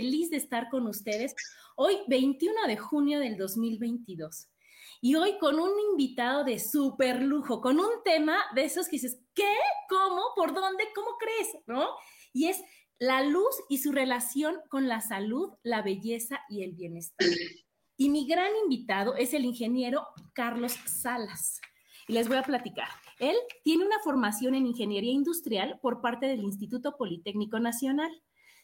Feliz de estar con ustedes hoy 21 de junio del 2022. Y hoy con un invitado de súper lujo, con un tema de esos que dices, ¿qué? ¿Cómo? ¿Por dónde? ¿Cómo crees? ¿No? Y es la luz y su relación con la salud, la belleza y el bienestar. Y mi gran invitado es el ingeniero Carlos Salas. Y les voy a platicar. Él tiene una formación en ingeniería industrial por parte del Instituto Politécnico Nacional.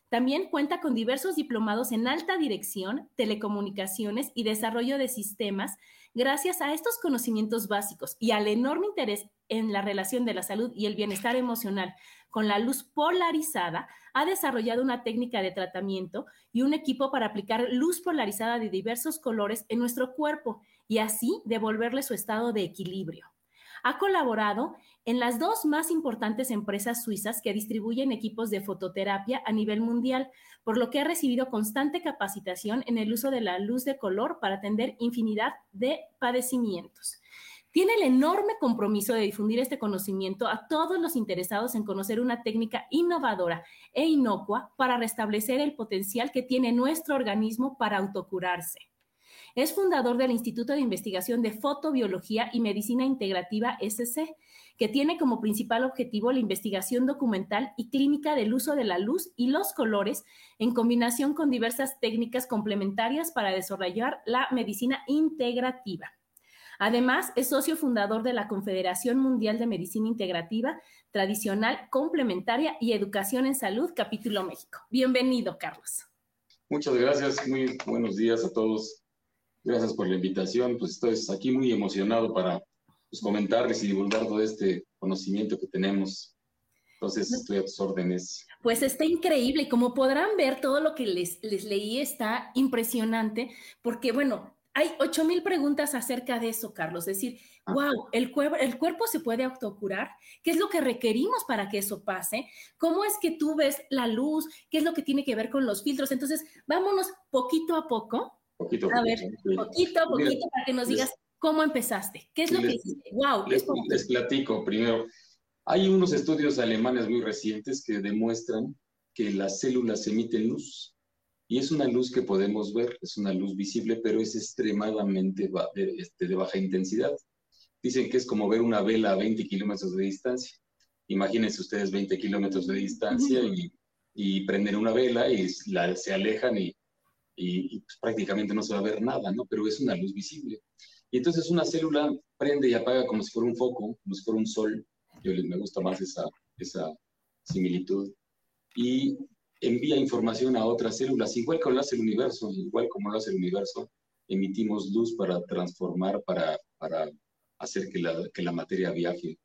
También cuenta con diversos diplomados en alta dirección, telecomunicaciones y desarrollo de sistemas. Gracias a estos conocimientos básicos y al enorme interés en la relación de la salud y el bienestar emocional con la luz polarizada, ha desarrollado una técnica de tratamiento y un equipo para aplicar luz polarizada de diversos colores en nuestro cuerpo y así devolverle su estado de equilibrio. Ha colaborado en las dos más importantes empresas suizas que distribuyen equipos de fototerapia a nivel mundial, por lo que ha recibido constante capacitación en el uso de la luz de color para atender infinidad de padecimientos. Tiene el enorme compromiso de difundir este conocimiento a todos los interesados en conocer una técnica innovadora e inocua para restablecer el potencial que tiene nuestro organismo para autocurarse. Es fundador del Instituto de Investigación de Fotobiología y Medicina Integrativa SC, que tiene como principal objetivo la investigación documental y clínica del uso de la luz y los colores en combinación con diversas técnicas complementarias para desarrollar la medicina integrativa. Además, es socio fundador de la Confederación Mundial de Medicina Integrativa, Tradicional, Complementaria y Educación en Salud, capítulo México. Bienvenido, Carlos. Muchas gracias, muy buenos días a todos. Gracias por la invitación. Pues estoy aquí muy emocionado para pues, comentarles y divulgar todo este conocimiento que tenemos. Entonces, estoy a tus órdenes. Pues está increíble y como podrán ver, todo lo que les, les leí está impresionante, porque bueno, hay ocho mil preguntas acerca de eso, Carlos. Es decir, wow, el, el cuerpo se puede autocurar. ¿Qué es lo que requerimos para que eso pase? ¿Cómo es que tú ves la luz? ¿Qué es lo que tiene que ver con los filtros? Entonces, vámonos poquito a poco. Poquito, a ver, poquito poquito para que nos digas ¿Cómo empezaste? ¿Qué es lo que hiciste? ¡Wow! Les, les platico primero. Hay unos estudios alemanes muy recientes que demuestran que las células emiten luz y es una luz que podemos ver, es una luz visible, pero es extremadamente de, este, de baja intensidad. Dicen que es como ver una vela a 20 kilómetros de distancia. Imagínense ustedes 20 kilómetros de distancia y, y prenden una vela y la, se alejan y, y, pues, prácticamente no se va a ver nada, ¿no? Pero es una luz visible. Y entonces una célula prende y apaga como si fuera un foco, como si fuera un sol. Yo me gusta más esa, esa similitud. Y envía información a otras células, igual como lo hace el universo, igual como lo hace el universo, emitimos luz para transformar, para, para hacer que la, que la materia viaje.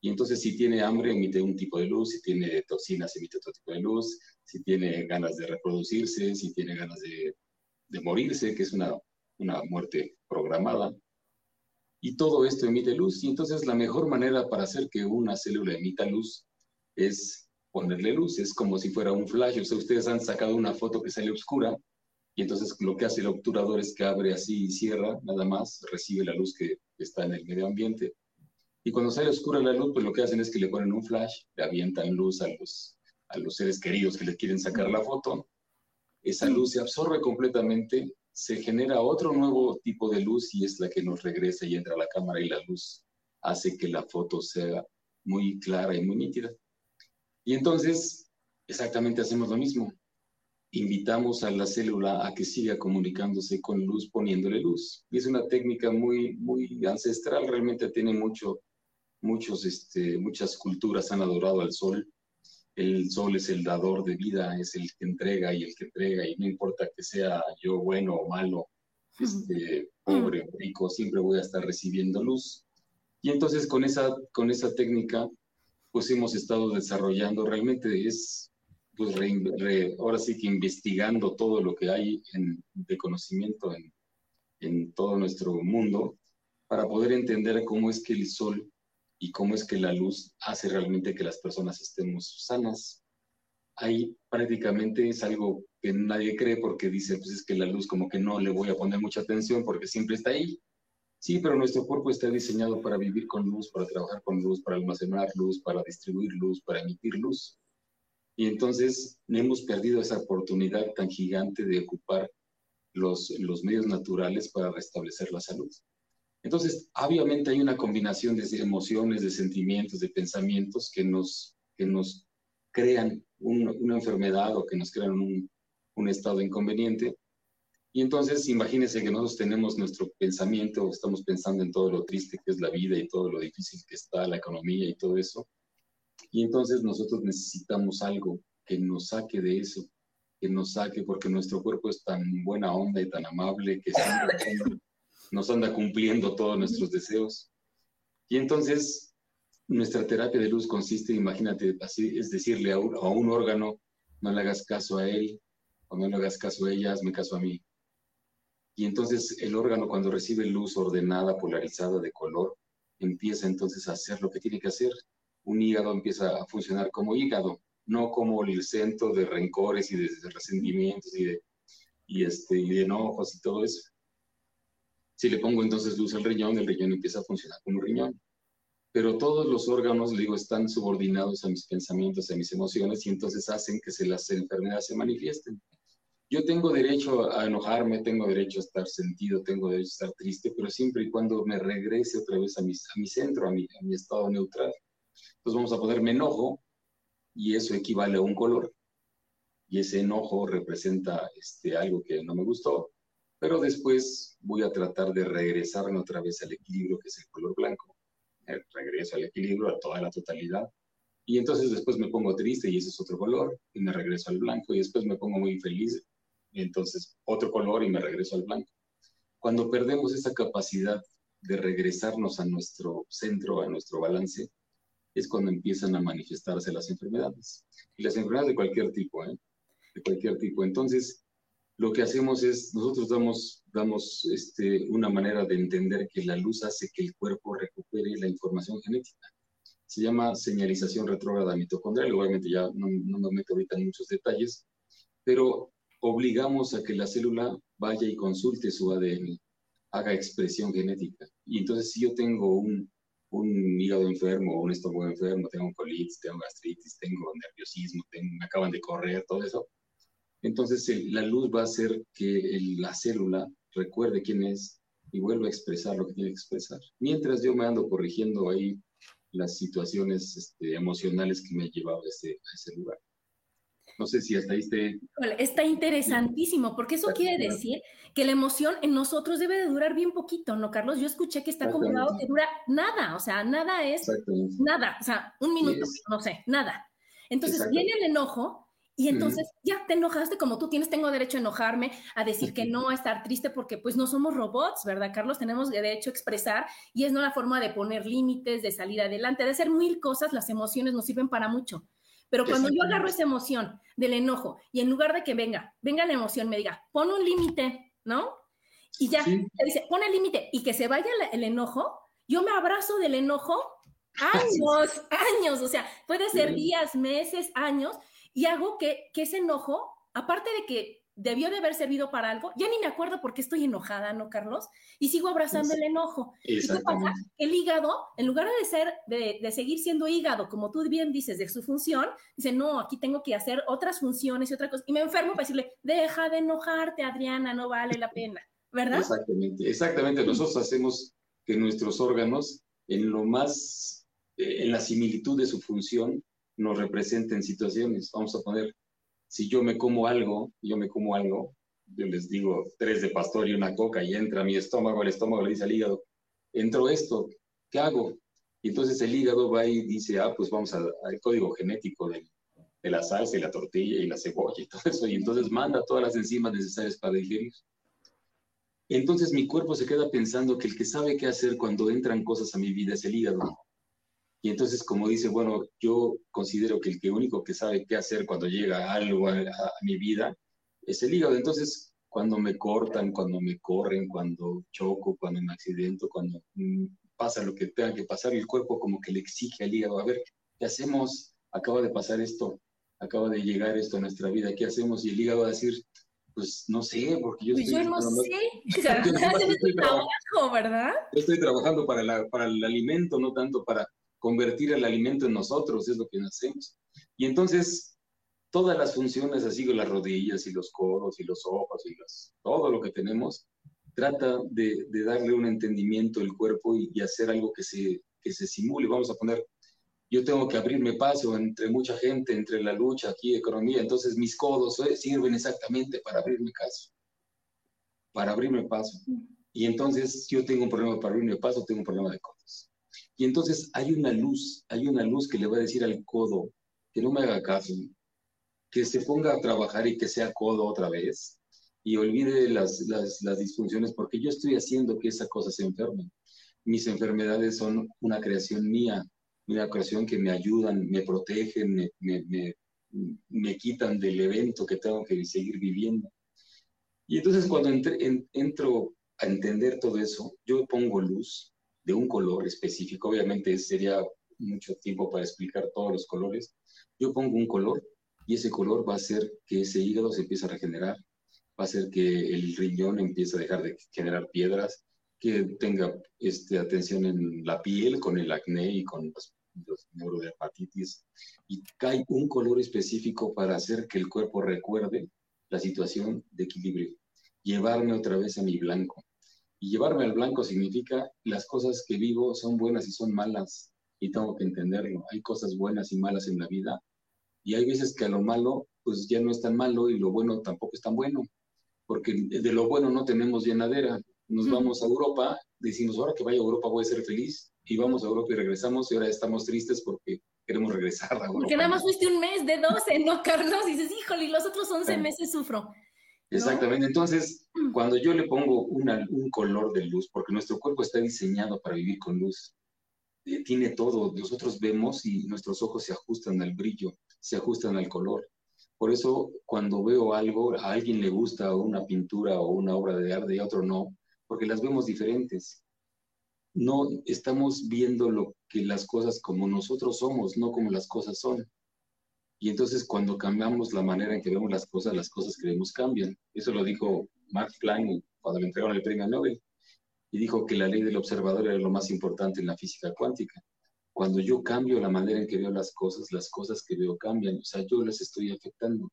Y entonces si tiene hambre emite un tipo de luz, si tiene toxinas emite otro tipo de luz, si tiene ganas de reproducirse, si tiene ganas de, de morirse, que es una, una muerte programada, y todo esto emite luz. Y entonces la mejor manera para hacer que una célula emita luz es ponerle luz. Es como si fuera un flash. O sea, ustedes han sacado una foto que sale oscura y entonces lo que hace el obturador es que abre así y cierra, nada más, recibe la luz que está en el medio ambiente. Y cuando sale oscura la luz, pues lo que hacen es que le ponen un flash, le avientan luz a los, a los seres queridos que le quieren sacar la foto. Esa luz se absorbe completamente, se genera otro nuevo tipo de luz y es la que nos regresa y entra a la cámara y la luz hace que la foto sea muy clara y muy nítida. Y entonces, exactamente hacemos lo mismo. Invitamos a la célula a que siga comunicándose con luz poniéndole luz. Y es una técnica muy, muy ancestral, realmente tiene mucho, muchos, este, muchas culturas han adorado al sol. El sol es el dador de vida, es el que entrega y el que entrega, y no importa que sea yo bueno o malo, este, pobre o rico, siempre voy a estar recibiendo luz. Y entonces con esa, con esa técnica, pues hemos estado desarrollando, realmente es, pues ahora sí que investigando todo lo que hay en, de conocimiento en, en todo nuestro mundo, para poder entender cómo es que el sol y cómo es que la luz hace realmente que las personas estemos sanas. Ahí prácticamente es algo que nadie cree porque dice, pues es que la luz como que no le voy a poner mucha atención porque siempre está ahí. Sí, pero nuestro cuerpo está diseñado para vivir con luz, para trabajar con luz, para almacenar luz, para distribuir luz, para emitir luz. Y entonces hemos perdido esa oportunidad tan gigante de ocupar los, los medios naturales para restablecer la salud. Entonces, obviamente hay una combinación de emociones, de sentimientos, de pensamientos que nos, que nos crean una enfermedad o que nos crean un, un estado inconveniente. Y entonces, imagínense que nosotros tenemos nuestro pensamiento, estamos pensando en todo lo triste que es la vida y todo lo difícil que está la economía y todo eso. Y entonces nosotros necesitamos algo que nos saque de eso, que nos saque porque nuestro cuerpo es tan buena onda y tan amable que siempre nos anda cumpliendo todos nuestros deseos. Y entonces, nuestra terapia de luz consiste, imagínate, así, es decirle a un, órgano, no le hagas caso a él, o no le hagas caso a ella, hazme caso a mí. Y entonces el órgano cuando recibe luz ordenada, polarizada de color, empieza entonces a hacer lo que tiene que hacer. Un hígado empieza a funcionar como hígado, no como el centro de rencores y de resentimientos y de, y este, y de enojos y todo eso. Si le pongo entonces luz al riñón, el riñón empieza a funcionar como riñón. Pero todos los órganos, digo, están subordinados a mis pensamientos, a mis emociones, y entonces hacen que se las enfermedades se manifiesten. Yo tengo derecho a enojarme, tengo derecho a estar sentido, tengo derecho a estar triste, pero siempre y cuando me regrese otra vez a mi, a mi centro, a mi, estado neutral. Entonces vamos a ponerme enojo, y eso equivale a un color. Y ese enojo representa este, algo que no me gustó, pero después voy a tratar de regresarme otra vez al equilibrio que es el color blanco. Eh, regreso al equilibrio, a toda la totalidad. Y entonces después me pongo triste y ese es otro color y me regreso al blanco y después me pongo muy feliz y entonces otro color y me regreso al blanco. Cuando perdemos esa capacidad de regresarnos a nuestro centro, a nuestro balance, es cuando empiezan a manifestarse las enfermedades. Y las enfermedades de cualquier tipo, ¿eh? De cualquier tipo. Entonces, lo que hacemos es, nosotros damos, damos este, una manera de entender que la luz hace que el cuerpo recupere la información genética. Se llama señalización retrógrada mitocondrial, obviamente ya no, no me meto ahorita en muchos detalles, pero obligamos a que la célula vaya y consulte su ADN, haga expresión genética. Y entonces si yo tengo un, un hígado enfermo, un estómago enfermo, tengo colitis, tengo gastritis, tengo nerviosismo, tengo, me acaban de correr, todo eso, entonces la luz va a hacer que la célula recuerde quién es y vuelva a expresar lo que tiene que expresar. Mientras yo me ando corrigiendo ahí las situaciones este, emocionales que me han llevado a ese, a ese lugar. No sé si hasta ahí esté... Está interesantísimo, porque eso quiere decir que la emoción en nosotros debe de durar bien poquito, ¿no, Carlos? Yo escuché que está comprobado que dura nada, o sea, nada es nada, o sea, un minuto, no sé, nada. Entonces viene el enojo y entonces ya te enojaste como tú tienes, tengo derecho a enojarme, a decir que no, a estar triste, porque pues no somos robots, ¿verdad, Carlos? Tenemos derecho a expresar y es no la forma de poner límites, de salir adelante, de hacer mil cosas, las emociones nos sirven para mucho. Pero cuando yo agarro esa emoción del enojo y en lugar de que venga, venga la emoción, me diga, pon un límite, ¿no? Y ya, te dice, pon el límite y que se vaya el enojo, yo me abrazo del enojo años, años, o sea, puede ser días, meses, años, y hago que, ese enojo, aparte de que debió de haber servido para algo, ya ni me acuerdo por qué estoy enojada, ¿no, Carlos? Y sigo abrazando el enojo. ¿Y qué pasa? El hígado, en lugar de ser, de, de, seguir siendo hígado, como tú bien dices, de su función, dice, no, aquí tengo que hacer otras funciones y otra cosa. Y me enfermo para decirle, deja de enojarte, Adriana, no vale la pena, ¿verdad? Exactamente, exactamente. Nosotros hacemos que nuestros órganos, en lo más, eh, en la similitud de su función, nos representen situaciones. Vamos a poner si yo me como algo, yo me como algo, yo les digo tres de pastor y una coca y entra a mi estómago, el estómago le dice al hígado, entró esto, ¿qué hago? Y entonces el hígado va y dice, ah, pues vamos al, código genético de, de, la salsa y la tortilla y la cebolla y todo eso, y entonces manda todas las enzimas necesarias para digerir. Entonces mi cuerpo se queda pensando que el que sabe qué hacer cuando entran cosas a mi vida es el hígado. Y entonces, como dice, bueno, yo considero que el que único que sabe qué hacer cuando llega algo a, mi vida es el hígado. Entonces, cuando me cortan, cuando me corren, cuando choco, cuando me accidento, cuando mm, pasa lo que tenga que pasar, el cuerpo como que le exige al hígado, a ver, ¿qué hacemos? Acaba de pasar esto, acaba de llegar esto a nuestra vida, ¿qué hacemos? Y el hígado va a decir, pues no sé, porque yo pues estoy... Yo no sé, estoy trabajo, ¿verdad? Yo estoy trabajando para, para el alimento, no tanto para convertir el alimento en nosotros, es lo que hacemos. Y entonces, todas las funciones, así como las rodillas y los coros y los ojos y las, todo lo que tenemos, trata de, darle un entendimiento al cuerpo y, hacer algo que se, que se simule. Vamos a poner, yo tengo que abrirme paso entre mucha gente, entre la lucha aquí, economía, entonces mis codos eh, sirven exactamente para abrirme paso, para abrirme paso. Y entonces yo tengo un problema para abrirme paso, tengo un problema de codos. Y entonces hay una luz, hay una luz que le va a decir al codo que no me haga caso, que se ponga a trabajar y que sea codo otra vez y olvide las, las, las disfunciones porque yo estoy haciendo que esa cosa se enferme. Mis enfermedades son una creación mía, una creación que me ayudan, me protegen, me, me, me, quitan del evento que tengo que seguir viviendo. Y entonces cuando entro a entender todo eso, yo pongo luz, de un color específico. Obviamente sería mucho tiempo para explicar todos los colores. Yo pongo un color y ese color va a hacer que ese hígado se empiece a regenerar, va a hacer que el riñón empiece a dejar de generar piedras, que tenga este, atención en la piel con el acné y con los, los neurodermatitis. Y cae un color específico para hacer que el cuerpo recuerde la situación de equilibrio, llevarme otra vez a mi blanco. Y llevarme al blanco significa las cosas que vivo son buenas y son malas y tengo que entenderlo. Hay cosas buenas y malas en la vida y hay veces que a lo malo pues ya no es tan malo y lo bueno tampoco es tan bueno, porque de lo bueno no tenemos llenadera. Nos vamos a Europa, decimos ahora que vaya a Europa voy a ser feliz y vamos a Europa y regresamos y ahora estamos tristes porque queremos regresar a Europa. Porque nada más fuiste un mes de 12, ¿no, Carlos? Y dices, híjole, y los otros 11 meses sufro. Exactamente. Entonces, mm. cuando yo le pongo un color de luz, porque nuestro cuerpo está diseñado para vivir con luz, eh, tiene todo. Nosotros vemos y nuestros ojos se ajustan al brillo, se ajustan al color. Por eso, cuando veo algo, a alguien le gusta una pintura o una obra de arte y a otro no, porque las vemos diferentes. No estamos viendo lo que las cosas como nosotros somos, no como las cosas son. Y entonces cuando cambiamos la manera en que vemos las cosas, las cosas que vemos cambian. Eso lo dijo Mark Planck cuando le entregaron el premio Nobel. Y dijo que la ley del observador era lo más importante en la física cuántica. Cuando yo cambio la manera en que veo las cosas, las cosas que veo cambian. O sea, yo las estoy afectando.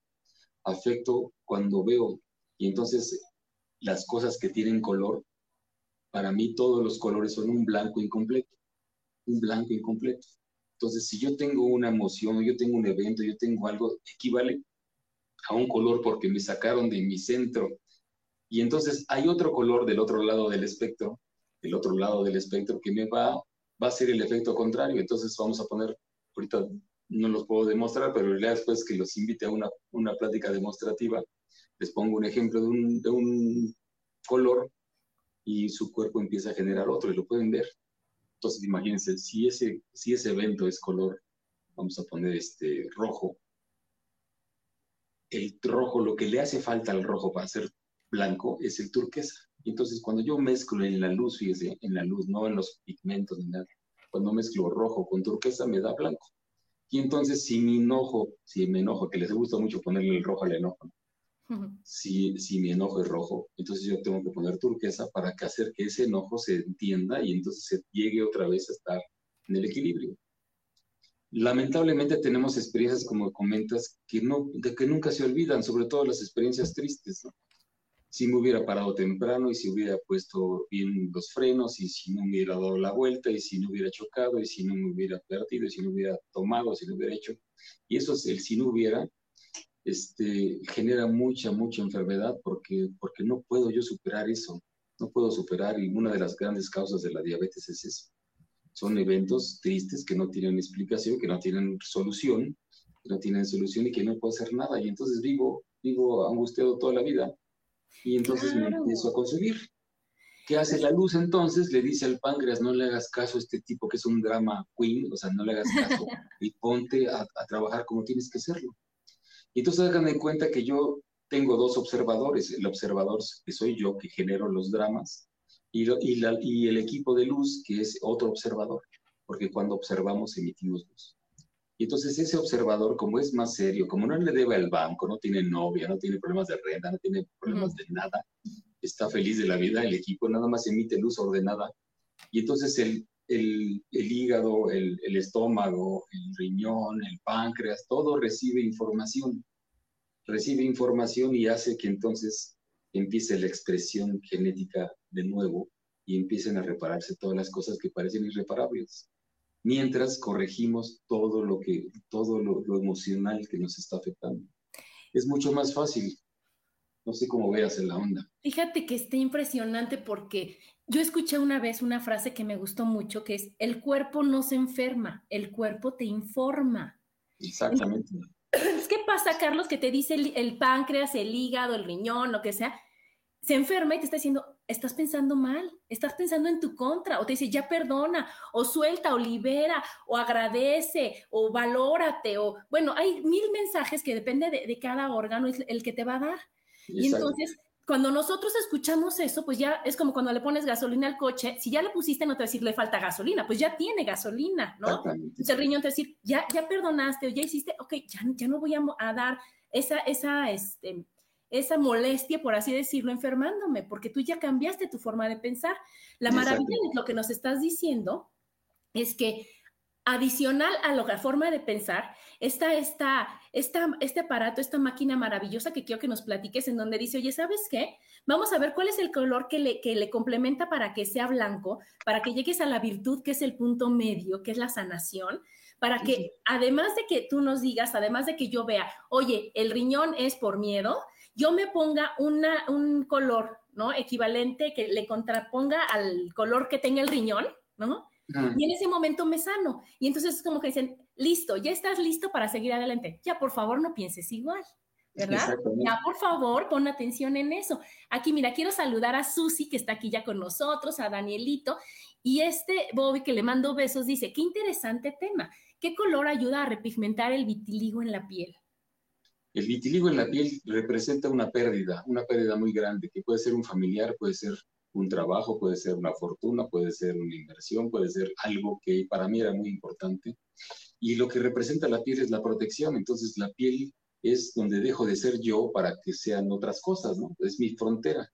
Afecto cuando veo. Y entonces las cosas que tienen color, para mí todos los colores son un blanco incompleto. Un blanco incompleto. Entonces, si yo tengo una emoción, yo tengo un evento, yo tengo algo, equivale a un color porque me sacaron de mi centro. Y entonces hay otro color del otro lado del espectro, del otro lado del espectro que me va, va a ser el efecto contrario. Entonces vamos a poner, ahorita no los puedo demostrar, pero ya después que los invite a una, una plática demostrativa, les pongo un ejemplo de un, de un color y su cuerpo empieza a generar otro y lo pueden ver. Entonces, imagínense, si ese, si ese evento es color, vamos a poner este rojo, el rojo, lo que le hace falta al rojo para ser blanco es el turquesa. Entonces, cuando yo mezclo en la luz, fíjese, en la luz, no en los pigmentos ni nada, cuando mezclo rojo con turquesa, me da blanco. Y entonces, si me enojo, si me enojo, que les gusta mucho ponerle el rojo al enojo, Si, si mi enojo es rojo, entonces yo tengo que poner turquesa para que hacer que ese enojo se entienda y entonces se llegue otra vez a estar en el equilibrio. Lamentablemente tenemos experiencias, como comentas, que, no, de que nunca se olvidan, sobre todo las experiencias tristes. Si me hubiera parado temprano y si hubiera puesto bien los frenos y si no hubiera dado la vuelta y si no hubiera chocado y si no me hubiera perdido y si no hubiera tomado, si no hubiera hecho. Y eso es el si no hubiera, este, genera mucha, mucha enfermedad porque, porque no puedo yo superar eso, no puedo superar y una de las grandes causas de la diabetes es eso. Son eventos tristes que no tienen explicación, que no tienen solución, que no tienen solución y que no puedo hacer nada y entonces vivo, vivo angustiado toda la vida y entonces me empiezo a consumir. ¿Qué hace la luz entonces? Le dice al páncreas, no le hagas caso a este tipo que es un drama queen, o sea, no le hagas caso y ponte a, a trabajar como tienes que hacerlo. Y entonces hagan en cuenta que yo tengo dos observadores, el observador que soy yo, que genero los dramas, y, y, la, y, el equipo de luz, que es otro observador, porque cuando observamos emitimos luz. Y entonces ese observador, como es más serio, como no le debe al banco, no tiene novia, no tiene problemas de renta, no tiene problemas de nada, está feliz de la vida, el equipo nada más emite luz ordenada. Y entonces el, el, hígado, el, estómago, el riñón, el páncreas, todo recibe información. Recibe información y hace que entonces empiece la expresión genética de nuevo y empiecen a repararse todas las cosas que parecen irreparables. Mientras corregimos todo lo que, todo lo emocional que nos está afectando. Es mucho más fácil no sé cómo veas en la onda. Fíjate que está impresionante porque yo escuché una vez una frase que me gustó mucho, que es, el cuerpo no se enferma, el cuerpo te informa. Exactamente. ¿Qué pasa, Carlos, que te dice el, el, páncreas, el hígado, el riñón, lo que sea? Se enferma y te está diciendo, estás pensando mal, estás pensando en tu contra, o te dice, ya perdona, o suelta, o libera, o agradece, o valórate, o bueno, hay mil mensajes que depende de, de cada órgano, es el que te va a dar. Y entonces, cuando nosotros escuchamos eso, pues ya es como cuando le pones gasolina al coche, si ya le pusiste, no te va a decir le falta gasolina, pues ya tiene gasolina, ¿no? Entonces el riñón te va a decir, ya, ya perdonaste o ya hiciste, ok, ya, ya no voy a, a, dar esa, esa, este, esa molestia, por así decirlo, enfermándome, porque tú ya cambiaste tu forma de pensar. La maravilla de lo que nos estás diciendo es que adicional a la forma de pensar, está esta, esta, este aparato, esta máquina maravillosa que quiero que nos platiques, en donde dice, oye, ¿sabes qué? Vamos a ver cuál es el color que le, que le complementa para que sea blanco, para que llegues a la virtud, que es el punto medio, que es la sanación, para que además de que tú nos digas, además de que yo vea, oye, el riñón es por miedo, yo me ponga una, un color, ¿no? Equivalente que le contraponga al color que tenga el riñón, ¿no? Y en ese momento me sano. Y entonces es como que dicen, listo, ya estás listo para seguir adelante. Ya, por favor, no pienses igual. ¿Verdad? Ya, por favor, pon atención en eso. Aquí, mira, quiero saludar a Susi, que está aquí ya con nosotros, a Danielito, y este Bobby, que le mando besos, dice, qué interesante tema. ¿Qué color ayuda a repigmentar el vitiligo en la piel? El vitiligo en la piel representa una pérdida, una pérdida muy grande, que puede ser un familiar, puede ser un trabajo, puede ser una fortuna, puede ser una inversión, puede ser algo que para mí era muy importante. Y lo que representa la piel es la protección, entonces la piel es donde dejo de ser yo para que sean otras cosas, ¿no? Es mi frontera.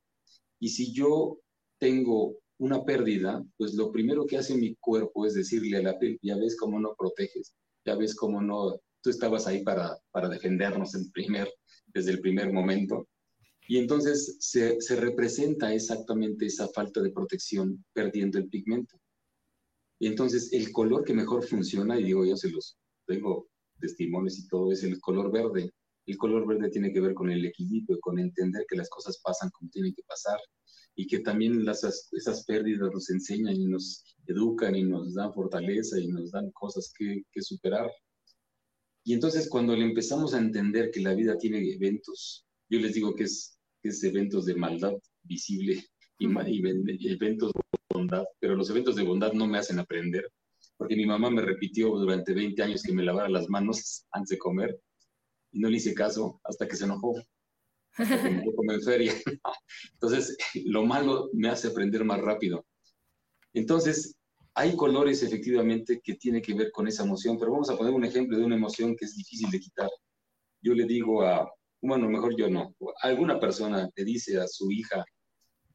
Y si yo tengo una pérdida, pues lo primero que hace mi cuerpo es decirle a la piel, ya ves cómo no proteges, ya ves cómo no, tú estabas ahí para, para defendernos en primer, desde el primer momento, y entonces se, se, representa exactamente esa falta de protección perdiendo el pigmento. Y entonces el color que mejor funciona, y digo yo se los tengo testimonios y todo, es el color verde. El color verde tiene que ver con el equilibrio, con entender que las cosas pasan como tienen que pasar y que también las, esas pérdidas nos enseñan y nos educan y nos dan fortaleza y nos dan cosas que, que superar. Y entonces cuando le empezamos a entender que la vida tiene eventos, yo les digo que es es eventos de maldad visible y, y, eventos de bondad, pero los eventos de bondad no me hacen aprender, porque mi mamá me repitió durante 20 años que me lavara las manos antes de comer y no le hice caso hasta que se enojó. Hasta que feria. Entonces, lo malo me hace aprender más rápido. Entonces, hay colores efectivamente que tienen que ver con esa emoción, pero vamos a poner un ejemplo de una emoción que es difícil de quitar. Yo le digo a, bueno, mejor yo no, alguna persona le dice a su hija,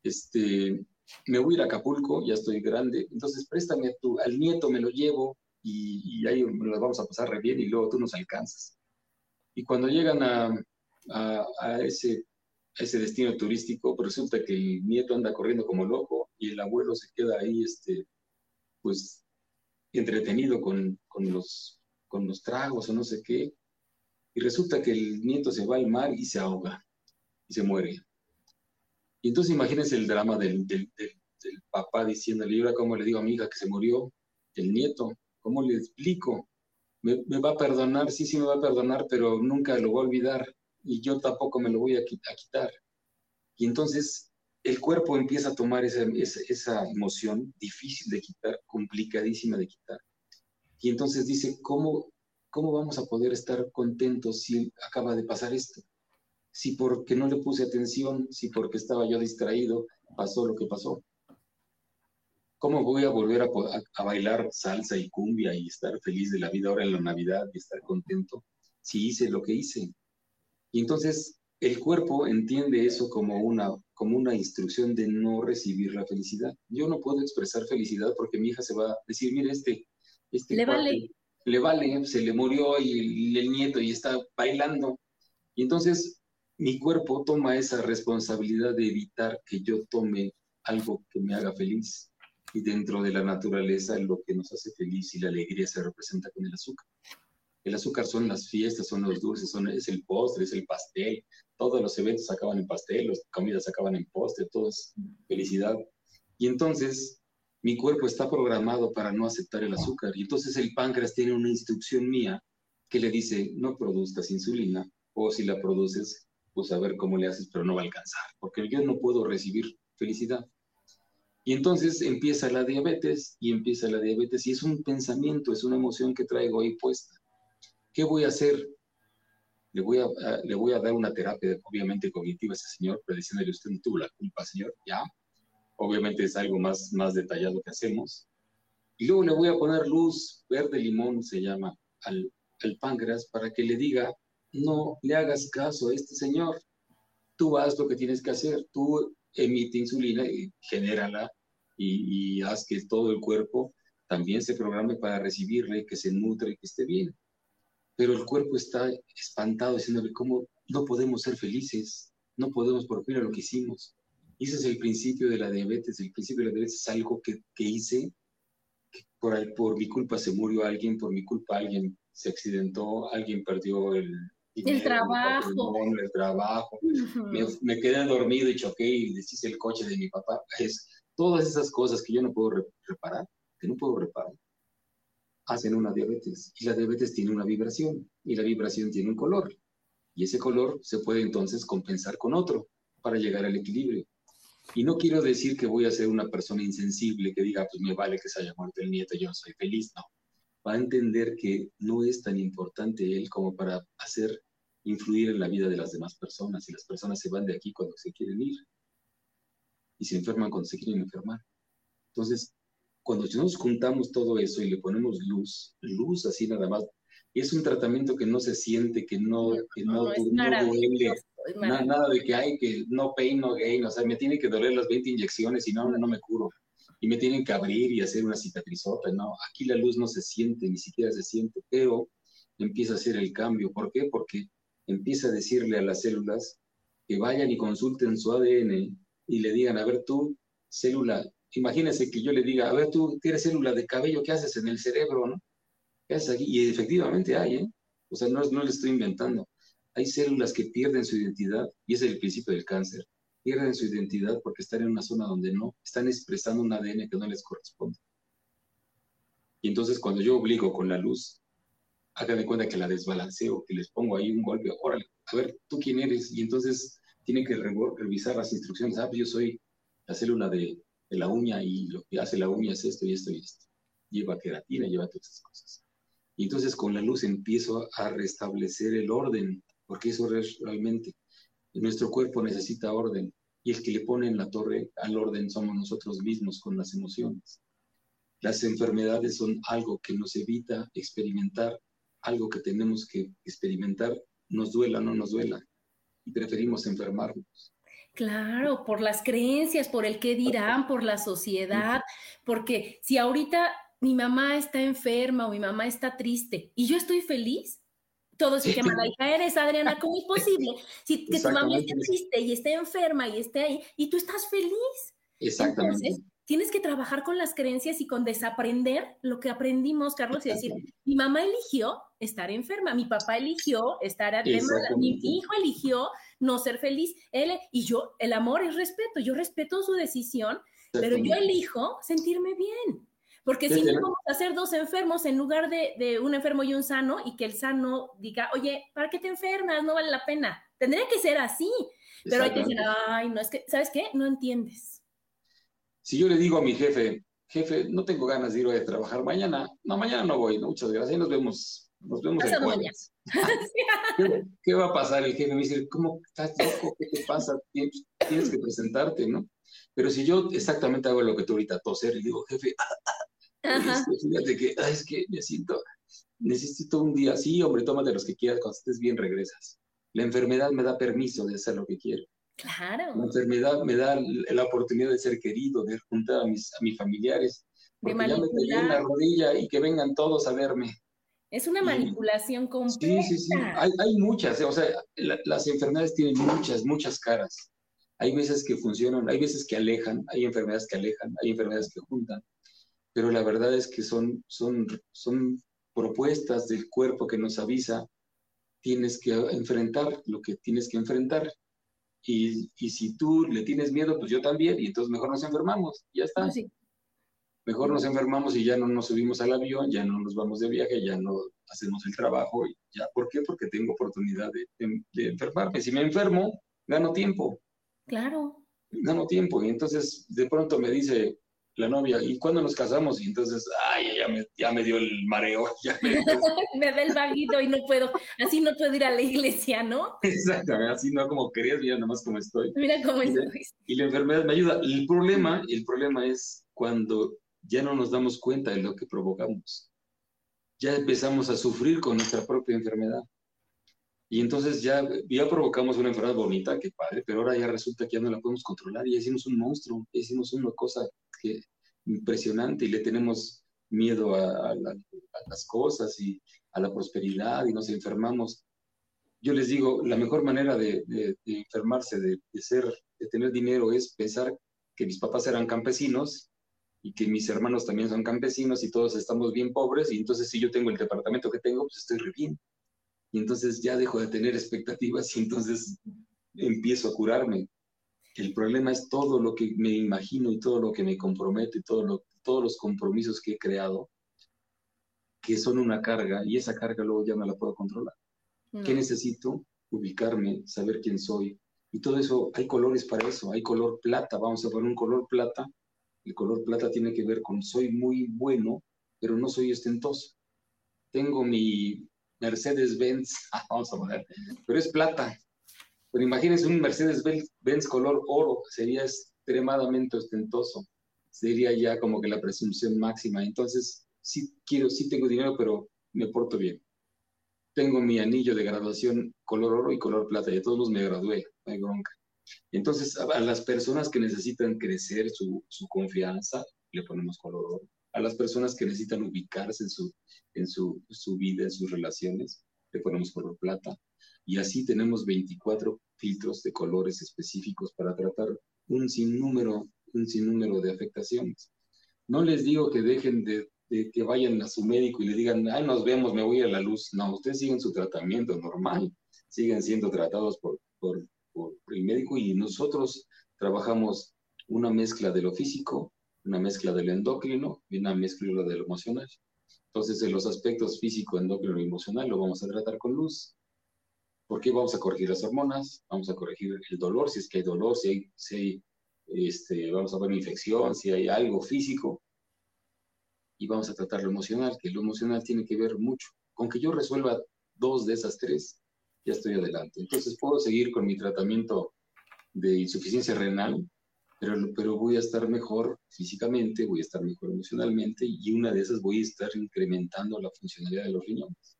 este, me voy a ir a Acapulco, ya estoy grande, entonces préstame tu, al nieto, me lo llevo y, ahí nos vamos a pasar bien y luego tú nos alcanzas. Y cuando llegan a, a, a ese, destino turístico, pues resulta que el nieto anda corriendo como loco y el abuelo se queda ahí, este, pues, entretenido con, los, con los tragos o no sé qué. Y resulta que el nieto se va al mar y se ahoga y se muere. Y entonces imagínense el drama del, del, del, papá diciéndole, ¿y ahora cómo le digo a mi hija que se murió? El nieto, ¿cómo le explico? Me, va a perdonar, sí, sí me va a perdonar, pero nunca lo voy a olvidar y yo tampoco me lo voy a, quitar. Y entonces el cuerpo empieza a tomar esa, esa emoción difícil de quitar, complicadísima de quitar. Y entonces dice, ¿cómo, ¿cómo vamos a poder estar contentos si acaba de pasar esto? Si porque no le puse atención, si porque estaba yo distraído, pasó lo que pasó. ¿Cómo voy a volver a, a, a, bailar salsa y cumbia y estar feliz de la vida ahora en la Navidad y estar contento si hice lo que hice? Y entonces el cuerpo entiende eso como una, como una instrucción de no recibir la felicidad. Yo no puedo expresar felicidad porque mi hija se va a decir, mire, este... este le vale le vale, se le murió y el nieto y está bailando. Y entonces mi cuerpo toma esa responsabilidad de evitar que yo tome algo que me haga feliz. Y dentro de la naturaleza lo que nos hace feliz y la alegría se representa con el azúcar. El azúcar son las fiestas, son los dulces, son, es el postre, es el pastel. Todos los eventos acaban en pastel, las comidas acaban en postre, todo es felicidad. Y entonces mi cuerpo está programado para no aceptar el azúcar. Y entonces el páncreas tiene una instrucción mía que le dice, no produzcas insulina, o si la produces, pues a ver cómo le haces, pero no va a alcanzar, porque yo no puedo recibir felicidad. Y entonces empieza la diabetes y empieza la diabetes y es un pensamiento, es una emoción que traigo ahí puesta. ¿Qué voy a hacer? Le voy a, le voy a dar una terapia, obviamente cognitiva a ese señor, pero diciéndole usted no tuvo la culpa, señor, ya, obviamente es algo más, más detallado que hacemos. Y luego le voy a poner luz verde limón, se llama, al, al páncreas para que le diga, no le hagas caso a este señor, tú haz lo que tienes que hacer, tú emite insulina y genérala y, y haz que todo el cuerpo también se programe para recibirle, que se nutre y que esté bien. Pero el cuerpo está espantado diciéndole, ¿cómo no podemos ser felices? No podemos por fin a lo que hicimos. Y ese es el principio de la diabetes. El principio de la diabetes es algo que, que hice, que por, por mi culpa se murió alguien, por mi culpa alguien se accidentó, alguien perdió el, dinero, el trabajo. El, el trabajo. Uh -huh. me, me, quedé dormido y choqué y deshice el coche de mi papá. Es todas esas cosas que yo no puedo re reparar, que no puedo reparar, hacen una diabetes. Y la diabetes tiene una vibración y la vibración tiene un color. Y ese color se puede entonces compensar con otro para llegar al equilibrio. Y no quiero decir que voy a ser una persona insensible que diga, pues me vale que se haya muerto el nieto, yo soy feliz. No. Va a entender que no es tan importante él como para hacer influir en la vida de las demás personas. Y las personas se van de aquí cuando se quieren ir. Y se enferman cuando se quieren enfermar. Entonces, cuando nos juntamos todo eso y le ponemos luz, luz así nada más, y es un tratamiento que no se siente, que no, que no, no, no duele, nada, nada, de que hay que no pain, no gain, o sea, me tienen que doler las 20 inyecciones y no, no me curo. Y me tienen que abrir y hacer una cicatrizota, no, aquí la luz no se siente, ni siquiera se siente, pero empieza a hacer el cambio. ¿Por qué? Porque empieza a decirle a las células que vayan y consulten su ADN y le digan, a ver tú, célula, imagínense que yo le diga, a ver tú tienes célula de cabello, ¿qué haces en el cerebro, no? Y efectivamente hay, ¿eh? O sea, no, no le estoy inventando hay células que pierden su identidad, y es el principio del cáncer, pierden su identidad porque están en una zona donde no, están expresando un ADN que no les corresponde. Y entonces cuando yo obligo con la luz, háganme cuenta que la desbalanceo, que les pongo ahí un golpe, órale, a ver, ¿tú quién eres? Y entonces tienen que revisar las instrucciones, ah, pues yo soy la célula de, de la uña y lo que hace la uña es esto y esto y esto. Lleva queratina, lleva todas esas cosas. Y entonces con la luz empiezo a restablecer el orden porque eso es realmente. Nuestro cuerpo necesita orden y el que le pone en la torre al orden somos nosotros mismos con las emociones. Las enfermedades son algo que nos evita experimentar, algo que tenemos que experimentar, nos duela o no nos duela. y preferimos enfermarnos. Claro, por las creencias, por el qué dirán, por la sociedad, porque si ahorita mi mamá está enferma o mi mamá está triste y yo estoy feliz, todo se llama la hija eres, Adriana, ¿cómo es posible? Si que tu mamá esté triste y esté enferma y esté ahí y tú estás feliz. Exactamente. Entonces, tienes que trabajar con las creencias y con desaprender lo que aprendimos, Carlos, y decir, mi mamá eligió estar enferma, mi papá eligió estar enferma, mi hijo eligió no ser feliz, él y yo, el amor es respeto, yo respeto su decisión, pero yo elijo sentirme bien. Porque si no vamos a ser dos enfermos en lugar de, de, un enfermo y un sano, y que el sano diga, oye, ¿para qué te enfermas? No vale la pena. Tendría que ser así. Pero hay que decir, ay, no, es que, ¿sabes qué? No entiendes. Si yo le digo a mi jefe, jefe, no tengo ganas de ir a trabajar mañana, no, mañana no voy, muchas gracias, nos vemos, nos vemos el jueves. ¿Qué, va a pasar? El jefe me dice, ¿cómo estás loco? ¿Qué te pasa? Tienes que presentarte, ¿no? Pero si yo exactamente hago lo que tú ahorita, toser, y digo, jefe, ah, fíjate que, es que necesito, necesito un día, sí, hombre, tómate los que quieras, cuando estés bien regresas. La enfermedad me da permiso de hacer lo que quiero. Claro. La enfermedad me da la oportunidad de ser querido, de juntar a mis, a mis familiares. Porque ya me en la rodilla y que vengan todos a verme. Es una manipulación completa. Sí, sí, sí. Hay, hay muchas, o sea, las enfermedades tienen muchas, muchas caras. Hay veces que funcionan, hay veces que alejan, hay enfermedades que alejan, hay enfermedades que juntan. Pero la verdad es que son, son, son propuestas del cuerpo que nos avisa, tienes que enfrentar lo que tienes que enfrentar. Y, y, si tú le tienes miedo, pues yo también, y entonces mejor nos enfermamos, ya está. Mejor nos enfermamos y ya no nos subimos al avión, ya no nos vamos de viaje, ya no hacemos el trabajo. Y ya, ¿Por qué? Porque tengo oportunidad de, de, enfermarme. Si me enfermo, gano tiempo. Claro. Gano tiempo. Y entonces de pronto me dice, la novia, ¿y cuándo nos casamos? Y entonces, ay, ya me, ya me dio el mareo. Ya me, me da el vaguito y no puedo, así no puedo ir a la iglesia, ¿no? Exactamente, así no como querías, mira nomás como estoy. Mira cómo y estoy. y la enfermedad me ayuda. El problema, el problema es cuando ya no nos damos cuenta de lo que provocamos. Ya empezamos a sufrir con nuestra propia enfermedad. Y entonces ya, ya provocamos una enfermedad bonita, qué padre, pero ahora ya resulta que ya no la podemos controlar y hicimos un monstruo, hicimos una cosa que, impresionante y le tenemos miedo a, las cosas y a la prosperidad y nos enfermamos. Yo les digo, la mejor manera de, enfermarse, de, ser, de tener dinero es pensar que mis papás eran campesinos y que mis hermanos también son campesinos y todos estamos bien pobres y entonces si yo tengo el departamento que tengo, pues estoy re bien y entonces ya dejo de tener expectativas y entonces empiezo a curarme. El problema es todo lo que me imagino y todo lo que me compromete, todo lo, todos los compromisos que he creado, que son una carga y esa carga luego ya no la puedo controlar. ¿Qué necesito? Ubicarme, saber quién soy. Y todo eso, hay colores para eso, hay color plata, vamos a poner un color plata. El color plata tiene que ver con soy muy bueno, pero no soy ostentoso. Tengo mi Mercedes-Benz, vamos a poner, pero es plata. Pero imagínense un Mercedes-Benz color oro, sería extremadamente ostentoso. Sería ya como que la presunción máxima. Entonces, sí quiero, sí tengo dinero, pero me porto bien. Tengo mi anillo de graduación color oro y color plata, y de todos modos me gradué, no hay bronca. Entonces, a, las personas que necesitan crecer su, confianza, le ponemos color oro a las personas que necesitan ubicarse en su vida, en sus relaciones, le ponemos color plata. Y así tenemos 24 filtros de colores específicos para tratar un sinnúmero, un sinnúmero de afectaciones. No les digo que dejen de, que vayan a su médico y le digan, ay, nos vemos, me voy a la luz. No, ustedes siguen su tratamiento normal, siguen siendo tratados por, por, por el médico y nosotros trabajamos una mezcla de lo físico, una mezcla del endocrino y una mezcla del emocional. Entonces, en los aspectos físico, endocrino y emocional lo vamos a tratar con luz. porque vamos a corregir las hormonas? Vamos a corregir el dolor, si es que hay dolor, si hay, si este, vamos a ver infección, si hay algo físico. Y vamos a tratar lo emocional, que lo emocional tiene que ver mucho. Con que yo resuelva dos de esas tres, ya estoy adelante. Entonces, puedo seguir con mi tratamiento de insuficiencia renal, pero, pero voy a estar mejor físicamente, voy a estar mejor emocionalmente y una de esas voy a estar incrementando la funcionalidad de los riñones.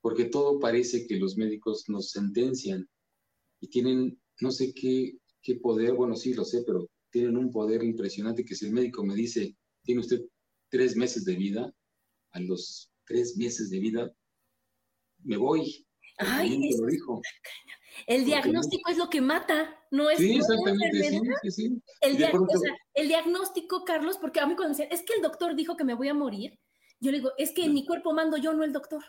Porque todo parece que los médicos nos sentencian, y tienen no sé qué, qué poder, bueno, sí lo sé, pero tienen un poder impresionante que si el médico me dice, tiene usted tres meses de vida, a los tres meses de vida me voy. Ay, lo dijo. El diagnóstico es lo que mata, no es sí, exactamente, sí, sí, El, el, diagnóstico, Carlos, porque a mí cuando dicen, es que el doctor dijo que me voy a morir, yo le digo, es que en mi cuerpo mando yo, no el doctor.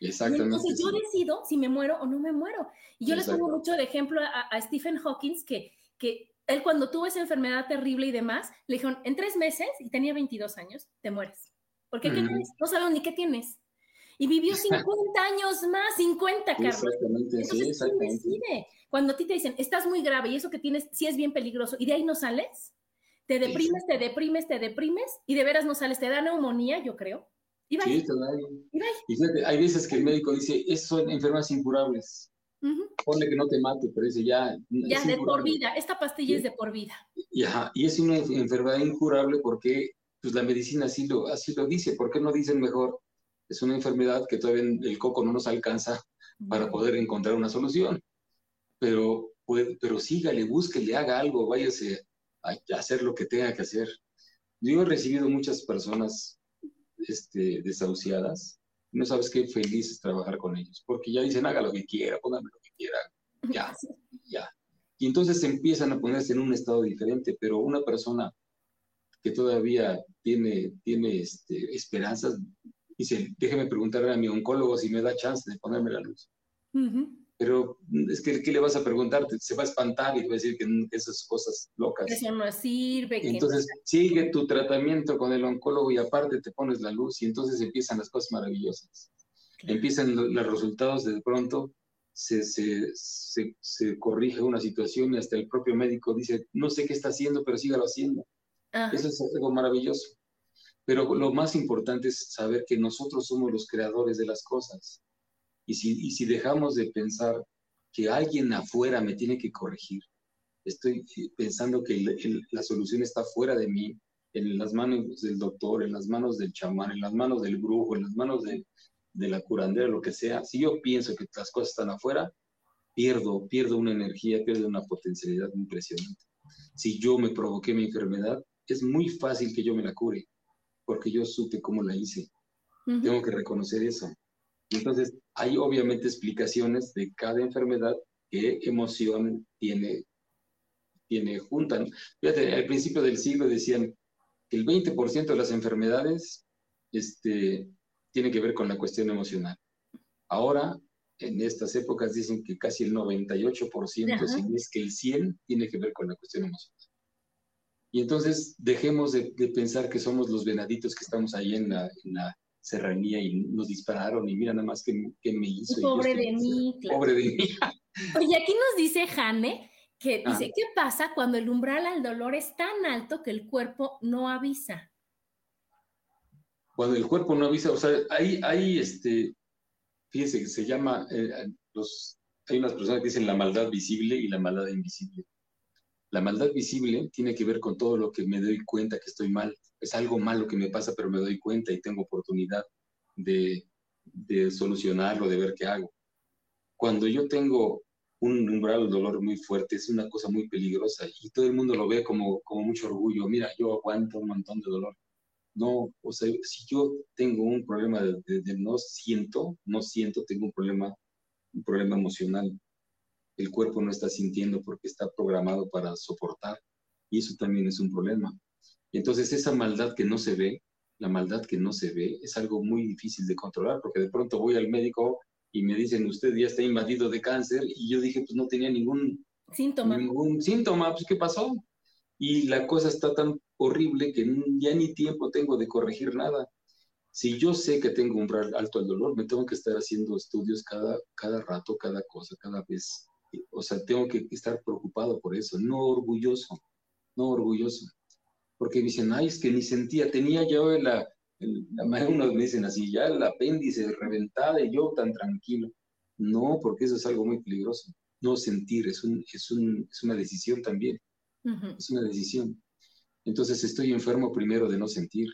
Exactamente. entonces yo decido si me muero o no me muero. Y yo les pongo mucho de ejemplo a, Stephen Hawking, que, que él cuando tuvo esa enfermedad terrible y demás, le dijeron, en tres meses, y tenía 22 años, te mueres. Porque ¿qué tienes? No sabes ni qué tienes. Y vivió 50 años más, 50, Carlos. Exactamente, sí, exactamente. Cuando a ti te dicen, estás muy grave y eso que tienes sí es bien peligroso, y de ahí no sales, te deprimes, te deprimes, te deprimes, y de veras no sales, te da neumonía, yo creo. Y Sí, te da. Y, fíjate, hay veces que el médico dice, esas son enfermedades incurables. Ponle que no te mate, pero dice ya. Ya, de por vida. Esta pastilla es de por vida. Y, ajá, y es una enfermedad incurable porque pues, la medicina así lo, así lo dice. ¿Por qué no dicen mejor? Es una enfermedad que todavía el coco no nos alcanza para poder encontrar una solución. Pero, puede, pero sígale, búsquele, haga algo, váyase a, hacer lo que tenga que hacer. Yo he recibido muchas personas este, desahuciadas. No sabes qué feliz es trabajar con ellos, porque ya dicen, haga lo que quiera, póngame lo que quiera, ya, ya. Y entonces empiezan a ponerse en un estado diferente, pero una persona que todavía tiene, tiene este, esperanzas, Dice, déjeme preguntarle a mi oncólogo si me da chance de ponerme la luz. Pero es que, ¿qué le vas a preguntar? Se va a espantar y te va a decir que, esas cosas locas. Eso no sirve. Entonces, sigue tu tratamiento con el oncólogo y aparte te pones la luz y entonces empiezan las cosas maravillosas. Empiezan los, resultados de pronto, se, se, se, corrige una situación y hasta el propio médico dice, no sé qué está haciendo, pero sígalo haciendo. Eso es algo maravilloso. Pero lo más importante es saber que nosotros somos los creadores de las cosas. Y si, dejamos de pensar que alguien afuera me tiene que corregir, estoy pensando que la solución está fuera de mí, en las manos del doctor, en las manos del chamán, en las manos del brujo, en las manos de, de la curandera, lo que sea. Si yo pienso que las cosas están afuera, pierdo, pierdo una energía, pierdo una potencialidad impresionante. Si yo me provoqué mi enfermedad, es muy fácil que yo me la cure porque yo supe cómo la hice. Tengo que reconocer eso. entonces, hay obviamente explicaciones de cada enfermedad, qué emoción tiene, tiene junta. Fíjate, al principio del siglo decían que el 20% de las enfermedades este, tiene que ver con la cuestión emocional. Ahora, en estas épocas dicen que casi el 98%, si es que el 100%, tiene que ver con la cuestión emocional. Y entonces dejemos de, pensar que somos los venaditos que estamos ahí en la, serranía y nos dispararon y mira nada más que, me hizo. Pobre de mí. Pobre de mí. Oye, aquí nos dice Jane que dice, ah. ¿qué pasa cuando el umbral al dolor es tan alto que el cuerpo no avisa? Cuando el cuerpo no avisa, o sea, hay, hay este, fíjese que se llama, eh, los, hay unas personas que dicen la maldad visible y la maldad invisible. La maldad visible tiene que ver con todo lo que me doy cuenta que estoy mal. Es algo malo que me pasa, pero me doy cuenta y tengo oportunidad de, solucionarlo, de ver qué hago. Cuando yo tengo un umbral de dolor muy fuerte, es una cosa muy peligrosa y todo el mundo lo ve como mucho orgullo. Mira, yo aguanto un montón de dolor. No, o sea, si yo tengo un problema de, de no siento, no siento, tengo un problema, un problema emocional el cuerpo no está sintiendo porque está programado para soportar y eso también es un problema. entonces esa maldad que no se ve, la maldad que no se ve, es algo muy difícil de controlar porque de pronto voy al médico y me dicen, usted ya está invadido de cáncer y yo dije, pues no tenía ningún síntoma. Ningún síntoma, pues ¿qué pasó? Y la cosa está tan horrible que ya ni tiempo tengo de corregir nada. Si yo sé que tengo un alto al dolor, me tengo que estar haciendo estudios cada, cada rato, cada cosa, cada vez o sea, tengo que estar preocupado por eso, no orgulloso, no orgulloso. Porque dicen, ay, es que ni sentía, tenía yo la, la unos me dicen así, ya el apéndice reventada y yo tan tranquilo. No, porque eso es algo muy peligroso. No sentir, es, un, es, un, es una decisión también. Es una decisión. Entonces estoy enfermo primero de no sentir.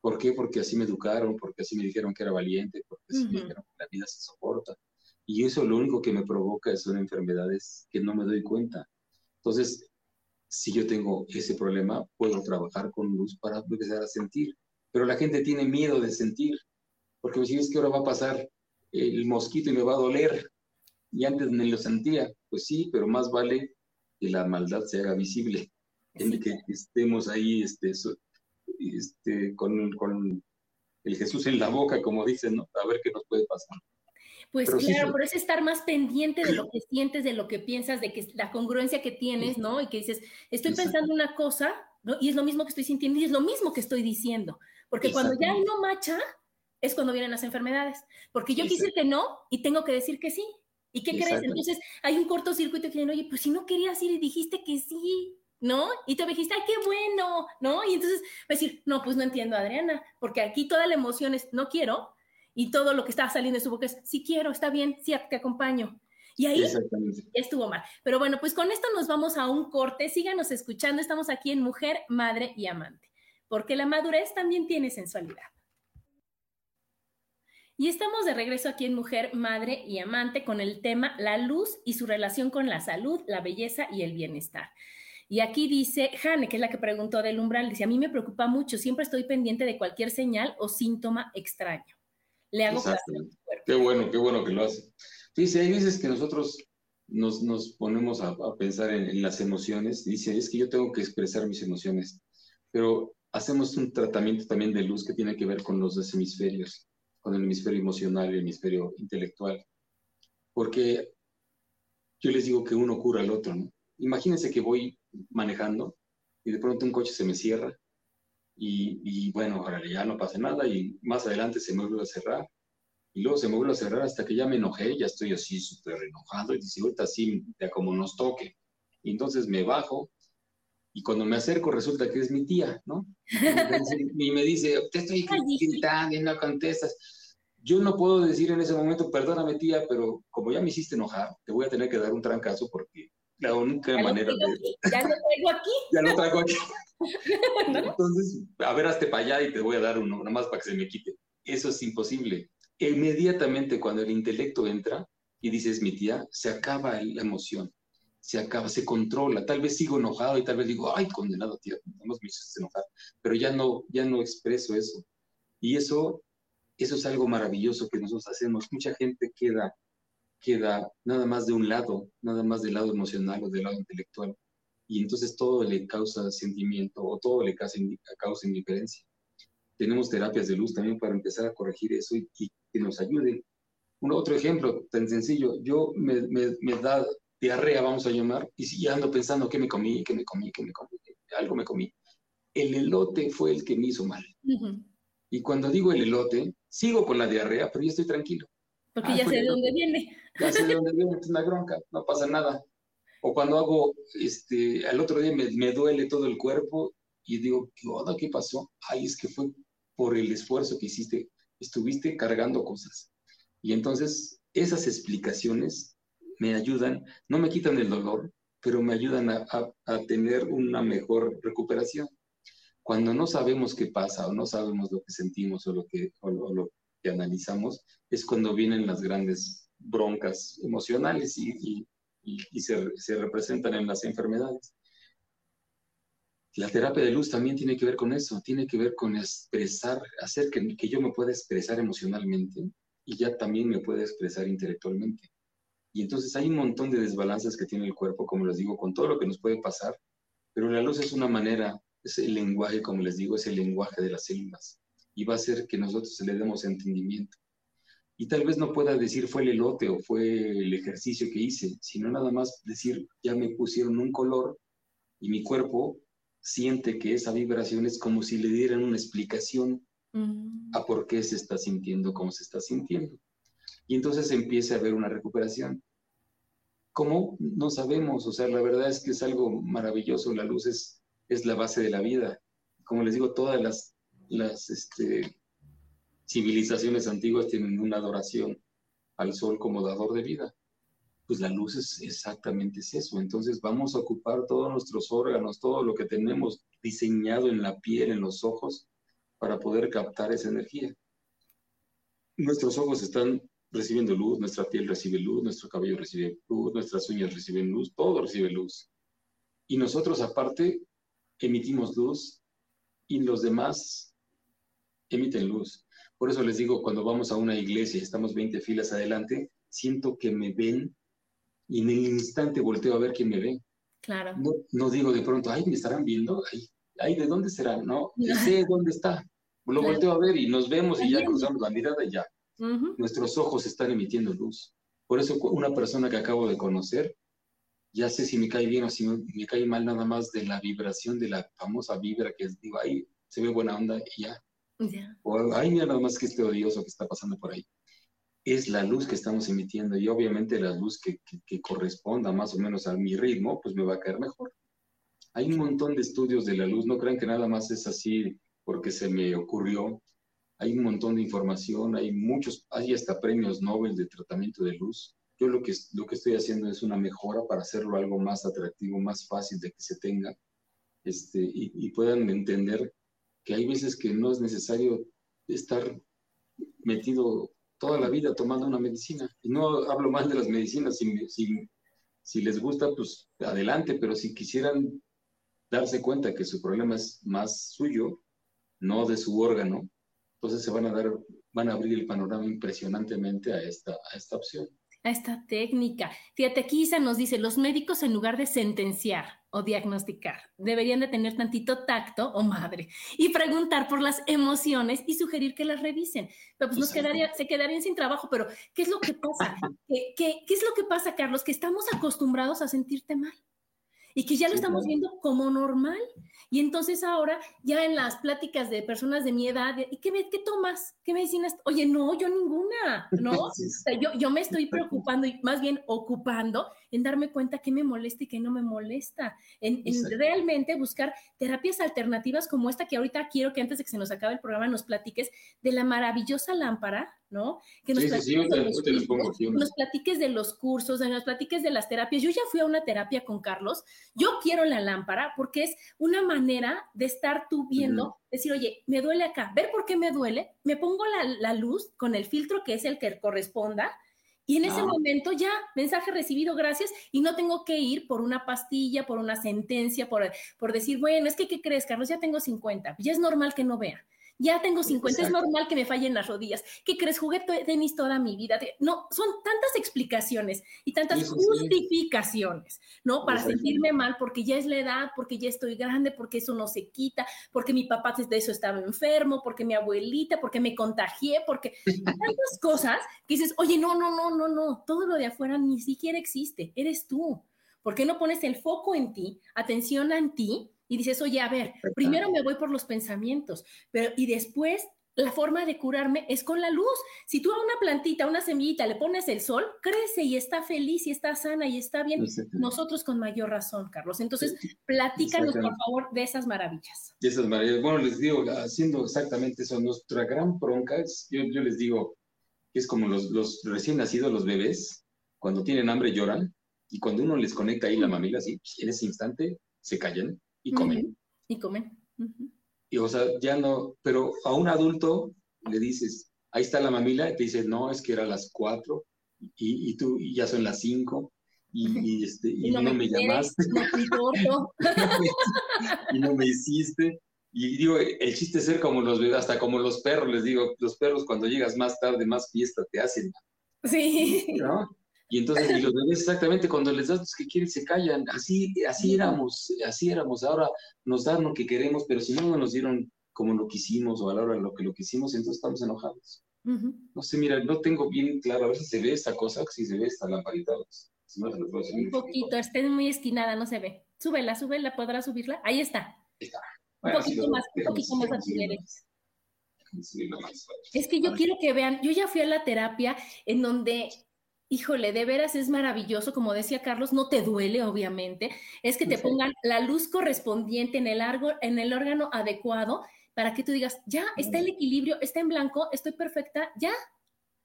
¿Por qué? Porque así me educaron, porque así me dijeron que era valiente, porque así me dijeron que la vida se soporta Y eso lo único que me provoca son enfermedades que no me doy cuenta. Entonces, si yo tengo ese problema, puedo trabajar con luz para empezar a sentir. Pero la gente tiene miedo de sentir, porque me dice, es que ahora va a pasar el mosquito y me va a doler. Y antes me lo sentía. Pues sí, pero más vale que la maldad se haga visible, en que estemos ahí este, este, con, con el Jesús en la boca, como dicen, ¿no? A ver qué nos puede pasar. Pues claro, por eso estar más pendiente de lo que sientes, de lo que piensas, de que la congruencia que tienes, ¿no? Y que dices, estoy pensando una cosa, ¿no? Y es lo mismo que estoy sintiendo y es lo mismo que estoy diciendo. Porque cuando ya no macha, es cuando vienen las enfermedades. Porque yo quise que no y tengo que decir que sí. ¿Y qué crees? Entonces hay un cortocircuito que dicen, oye, pues si no querías ir y dijiste que sí, ¿no? Y tú me dijiste, ay, qué bueno, ¿no? Y entonces va a decir, no, pues no entiendo, Adriana, porque aquí toda la emoción es, no quiero, y todo lo que estaba saliendo de su boca es, sí quiero, está bien, sí, te acompaño. Y ahí estuvo mal. Pero bueno, pues con esto nos vamos a un corte. Síganos escuchando. Estamos aquí en Mujer, Madre y Amante. Porque la madurez también tiene sensualidad. Y estamos de regreso aquí en Mujer, Madre y Amante con el tema La luz y su relación con la salud, la belleza y el bienestar. Y aquí dice Jane, que es la que preguntó del umbral, dice, a mí me preocupa mucho, siempre estoy pendiente de cualquier señal o síntoma extraño. Le hago Qué bueno, qué bueno que lo hace. Dice, hay veces que nosotros nos, nos ponemos a, pensar en, las emociones, dice, es que yo tengo que expresar mis emociones, pero hacemos un tratamiento también de luz que tiene que ver con los dos hemisferios, con el hemisferio emocional y el hemisferio intelectual, porque yo les digo que uno cura al otro, ¿no? Imagínense que voy manejando y de pronto un coche se me cierra y, y bueno, ahora ya no pasa nada y más adelante se me vuelve a cerrar y luego se me vuelve a cerrar hasta que ya me enojé, ya estoy así súper enojado y dice, ahorita sí, ya como nos toque. Y entonces me bajo y cuando me acerco resulta que es mi tía, ¿no? y me dice, te estoy gritando y no contestas. Yo no puedo decir en ese momento, perdóname tía, pero como ya me hiciste enojar, te voy a tener que dar un trancazo porque la única manera de... Ya lo traigo aquí. ya lo traigo aquí. Entonces, a ver, hazte para allá y te voy a dar uno, nada más para que se me quite. Eso es imposible. Inmediatamente cuando el intelecto entra y dices mi tía, se acaba la emoción, se acaba, se controla. Tal vez sigo enojado y tal vez digo, ay, condenado tía, no me hiciste enojar, pero ya no, ya no expreso eso. Y eso, eso es algo maravilloso que nosotros hacemos. Mucha gente queda queda nada más de un lado, nada más del lado emocional o del lado intelectual. Y entonces todo le causa sentimiento o todo le causa, causa indiferencia. Tenemos terapias de luz también para empezar a corregir eso y, que nos ayuden. Un otro ejemplo tan sencillo, yo me, me, da diarrea, vamos a llamar, y si ando pensando qué me comí, qué me comí, qué me comí, algo me comí. El elote fue el que me hizo mal. Y cuando digo el elote, sigo con la diarrea, pero ya estoy tranquilo. Porque ya sé de dónde viene. Ya sé de dónde viene, es una no pasa nada. O cuando hago, este, al otro día me, me duele todo el cuerpo y digo, ¿qué onda? ¿Qué pasó? Ay, es que fue por el esfuerzo que hiciste, estuviste cargando cosas. Y entonces esas explicaciones me ayudan, no me quitan el dolor, pero me ayudan a, a, tener una mejor recuperación. Cuando no sabemos qué pasa o no sabemos lo que sentimos o lo que, o lo que analizamos, es cuando vienen las grandes broncas emocionales y, se, representan en las enfermedades. La terapia de luz también tiene que ver con eso, tiene que ver con expresar, hacer que, que yo me pueda expresar emocionalmente y ya también me pueda expresar intelectualmente. Y entonces hay un montón de desbalances que tiene el cuerpo, como les digo, con todo lo que nos puede pasar, pero la luz es una manera, es el lenguaje, como les digo, es el lenguaje de las células y va a hacer que nosotros le demos entendimiento y tal vez no pueda decir fue el elote o fue el ejercicio que hice, sino nada más decir ya me pusieron un color y mi cuerpo siente que esa vibración es como si le dieran una explicación mm. a por qué se está sintiendo como se está sintiendo. Y entonces empieza a haber una recuperación. ¿Cómo? No sabemos, o sea, la verdad es que es algo maravilloso, la luz es, es la base de la vida. Como les digo, todas las, las este, civilizaciones antiguas tienen una adoración al sol como dador de vida. Pues la luz es exactamente eso. Entonces vamos a ocupar todos nuestros órganos, todo lo que tenemos diseñado en la piel, en los ojos, para poder captar esa energía. Nuestros ojos están recibiendo luz, nuestra piel recibe luz, nuestro cabello recibe luz, nuestras uñas reciben luz, todo recibe luz. Y nosotros aparte emitimos luz y los demás emiten luz. Por eso les digo, cuando vamos a una iglesia y estamos 20 filas adelante, siento que me ven y en el instante volteo a ver quién me ve. Claro. No, digo de pronto, ay, me estarán viendo, ay, ay ¿de dónde será? No, sé dónde está. Lo volteo a ver y nos vemos y ya cruzamos la mirada y ya. Nuestros ojos están emitiendo luz. Por eso una persona que acabo de conocer, ya sé si me cae bien o si me, cae mal nada más de la vibración de la famosa vibra que es, digo, ahí se ve buena onda y ya. O ay, nada más que este odioso que está pasando por ahí es la luz que estamos emitiendo y obviamente la luz que, corresponda más o menos a mi ritmo, pues me va a caer mejor. Hay un montón de estudios de la luz, no crean que nada más es así porque se me ocurrió. Hay un montón de información, hay muchos, hay hasta premios Nobel de tratamiento de luz. Yo lo que, lo que estoy haciendo es una mejora para hacerlo algo más atractivo, más fácil de que se tenga este, y, y puedan entender que hay veces que no es necesario estar metido toda la vida tomando una medicina. Y no hablo más de las medicinas, si, si, les gusta, pues adelante, pero si quisieran darse cuenta que su problema es más suyo, no de su órgano, entonces se van a dar, van a abrir el panorama impresionantemente a esta, a esta opción a esta técnica. Fíjate, aquí Isa nos dice, los médicos en lugar de sentenciar o diagnosticar, deberían de tener tantito tacto o madre y preguntar por las emociones y sugerir que las revisen. Pero pues nos quedaría, se quedarían sin trabajo, pero ¿qué es lo que pasa? ¿Qué, qué, qué es lo que pasa, Carlos? Que estamos acostumbrados a sentirte mal y que ya lo estamos viendo como normal. Y entonces ahora ya en las pláticas de personas de mi edad, ¿y qué, qué tomas? ¿Qué medicinas? Oye, no, yo ninguna, ¿no? yo, yo me estoy preocupando y más bien ocupando en darme cuenta qué me molesta y qué no me molesta, en, realmente buscar terapias alternativas como esta que ahorita quiero que antes de que se nos acabe el programa nos platiques de la maravillosa lámpara, ¿no? Que nos, platiques, de los cursos, de nos platiques de las terapias. Yo ya fui a una terapia con Carlos, yo quiero la lámpara porque es una manera de estar tú viendo, decir, oye, me duele acá, ver por qué me duele, me pongo la, la luz con el filtro que es el que corresponda, y en ese momento ya, mensaje recibido, gracias, y no tengo que ir por una pastilla, por una sentencia, por, por decir, bueno, es que, ¿qué crees, Carlos? Ya tengo 50, ya es normal que no vea ya tengo 50, es normal que me fallen las rodillas. ¿Qué crees? Jugué tenis toda mi vida. No, son tantas explicaciones y tantas justificaciones, ¿no? Para sentirme mal porque ya es la edad, porque ya estoy grande, porque eso no se quita, porque mi papá de eso estaba enfermo, porque mi abuelita, porque me contagié, porque tantas cosas que dices, oye, no, no, no, no, no, todo lo de afuera ni siquiera existe, eres tú. ¿Por qué no pones el foco en ti, atención en ti y dices, oye, a ver, primero me voy por los pensamientos, pero y después la forma de curarme es con la luz. Si tú a una plantita, a una semillita le pones el sol, crece y está feliz y está sana y está bien. Nosotros con mayor razón, Carlos. Entonces, platícanos, por favor, de esas maravillas. De esas maravillas. Bueno, les digo, haciendo exactamente eso, nuestra gran bronca es, yo, yo les digo, que es como los, los recién nacidos, los bebés, cuando tienen hambre lloran, y cuando uno les conecta ahí la mamila, así, en ese instante se callan y comen. Y comen. Y o sea, ya no, pero a un adulto le dices, ahí está la mamila, y te dice, no, es que era las cuatro, y, y tú, y ya son las cinco, y, este, y, no, me, llamaste. y no me hiciste. Y digo, el chiste es ser como los hasta como los perros, les digo, los perros cuando llegas más tarde, más fiesta te hacen. Sí. ¿no? Y entonces, y los bebés exactamente cuando les das los que quieren se callan. Así, así éramos, así éramos. Ahora nos dan lo que queremos, pero si no nos dieron como lo quisimos o a la hora de lo que lo quisimos, entonces estamos enojados. No sé, mira, no tengo bien claro, a ver si se ve esta cosa, si se ve esta lamparita. Un poquito, está muy esquinada, no se ve. Súbela, súbela, ¿podrás subirla? Ahí está. está. un poquito más, un poquito más a Es que yo quiero que vean, yo ya fui a la terapia en donde híjole, de veras es maravilloso, como decía Carlos, no te duele, obviamente, es que te pongan la luz correspondiente en el, en el órgano adecuado para que tú digas, ya, está el equilibrio, está en blanco, estoy perfecta, ya.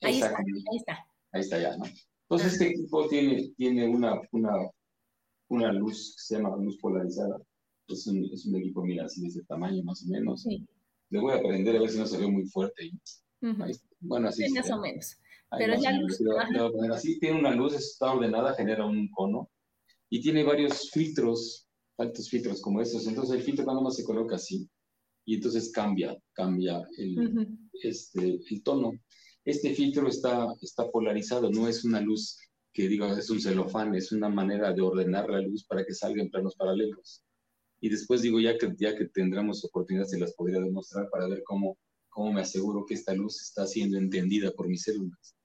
Ahí está, ahí está. Ahí está ya, ¿no? Entonces este equipo tiene, tiene una, una, una luz que se llama luz polarizada. Es un, es un equipo, mira, así de ese tamaño más o menos. Le voy a aprender a ver si no se ve muy fuerte. Bueno, así. más o menos. Pero es la luz. así tiene una luz, está ordenada, genera un cono y tiene varios filtros, altos filtros como estos. Entonces el filtro nada más se coloca así y entonces cambia, cambia el, este, el tono. Este filtro está, está polarizado, no es una luz que digo, es un celofán, es una manera de ordenar la luz para que salga en planos paralelos. Y después digo, ya que, ya que tendremos oportunidades, se las podría demostrar para ver cómo, cómo me aseguro que esta luz está siendo entendida por mis células.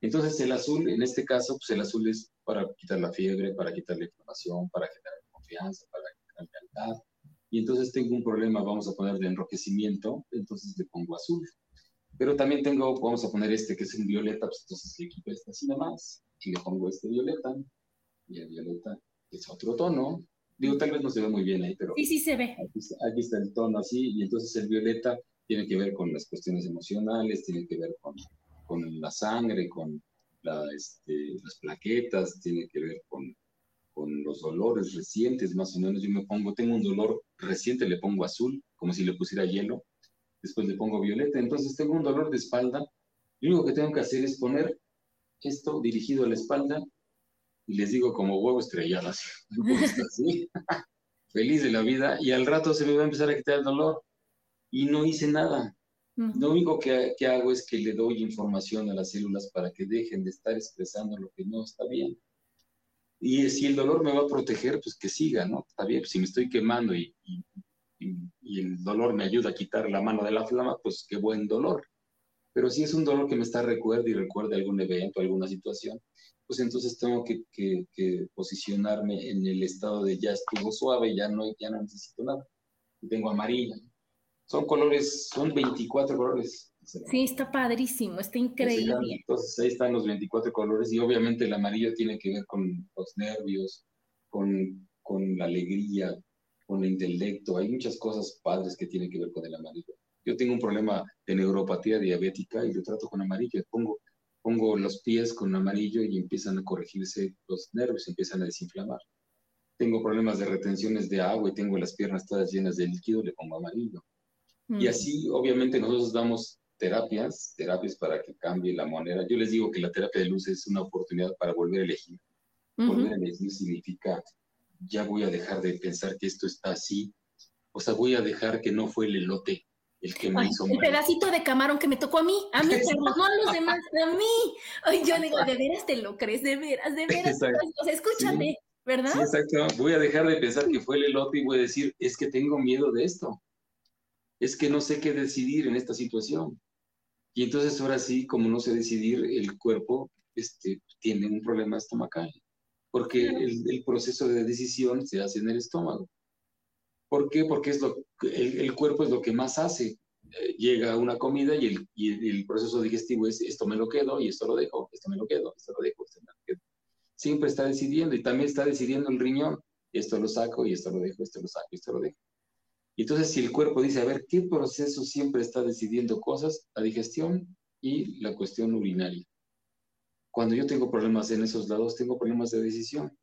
Entonces el azul, en este caso, pues el azul es para quitar la fiebre, para quitar la inflamación, para generar confianza, para generar lealtad. Y entonces tengo un problema, vamos a poner de enrojecimiento, entonces le pongo azul. Pero también tengo, vamos a poner este que es un violeta, pues entonces le quito este así nomás y le pongo este violeta, y el violeta es otro tono. Digo, tal vez no se ve muy bien ahí, pero... Sí, sí se ve. Aquí, está el tono así, y entonces el violeta tiene que ver con las cuestiones emocionales, tiene que ver con, con la sangre, con este, las plaquetas, tiene que ver con, los dolores recientes, más o menos. Yo me pongo, tengo un dolor reciente, le pongo azul, como si le pusiera hielo, después le pongo violeta, entonces tengo un dolor de espalda, lo único que tengo que hacer es poner esto dirigido a la espalda y les digo como huevo estrellado así, feliz de la vida y al rato se me va a empezar a quitar el dolor y no hice nada. Lo único que, que, hago es que le doy información a las células para que dejen de estar expresando lo que no está bien. Y si el dolor me va a proteger, pues que siga, ¿no? Está bien, si me estoy quemando y, y, el dolor me ayuda a quitar la mano de la flama, pues qué buen dolor. Pero si es un dolor que me está recuerda y recuerda algún evento, alguna situación, pues entonces tengo que, posicionarme en el estado de ya estuvo suave, ya no, ya no necesito nada. Tengo amarilla. Son colores, son 24 colores. Sí, está padrísimo, está increíble. Entonces ahí están los 24 colores y obviamente el amarillo tiene que ver con los nervios, con, con la alegría, con el intelecto. Hay muchas cosas padres que tienen que ver con el amarillo. Yo tengo un problema de neuropatía diabética y lo trato con amarillo. Pongo, pongo los pies con amarillo y empiezan a corregirse los nervios, empiezan a desinflamar. Tengo problemas de retenciones de agua y tengo las piernas todas llenas de líquido, le pongo amarillo. Y mm. así, obviamente, nosotros damos terapias, terapias para que cambie la manera. Yo les digo que la terapia de luz es una oportunidad para volver a elegir. Volver a elegir significa, ya voy a dejar de pensar que esto está así, o sea, voy a dejar que no fue el elote, el que me hizo El pedacito de camarón que me tocó a mí, a mí, no a los demás, a mí. Ay, yo digo, de veras te lo crees, de veras, de veras. O sea, escúchame, ¿verdad? Sí, exacto. Voy a dejar de pensar que fue el elote y voy a decir, es que tengo miedo de esto. Es que no sé qué decidir en esta situación. Y entonces ahora sí, como no sé decidir, el cuerpo este, tiene un problema estomacal. Porque el, el proceso de decisión se hace en el estómago. ¿Por qué? Porque es lo, el, cuerpo es lo que más hace. Eh, llega una comida y el, y el, proceso digestivo es esto me lo quedo y esto lo dejo, esto me lo quedo, esto lo dejo, esto me lo quedo. Siempre está decidiendo y también está decidiendo el riñón. Esto lo saco y esto lo dejo, esto lo saco y esto lo dejo. Y entonces si el cuerpo dice, a ver, ¿qué proceso siempre está decidiendo cosas? La digestión y la cuestión urinaria. Cuando yo tengo problemas en esos lados, tengo problemas de decisión.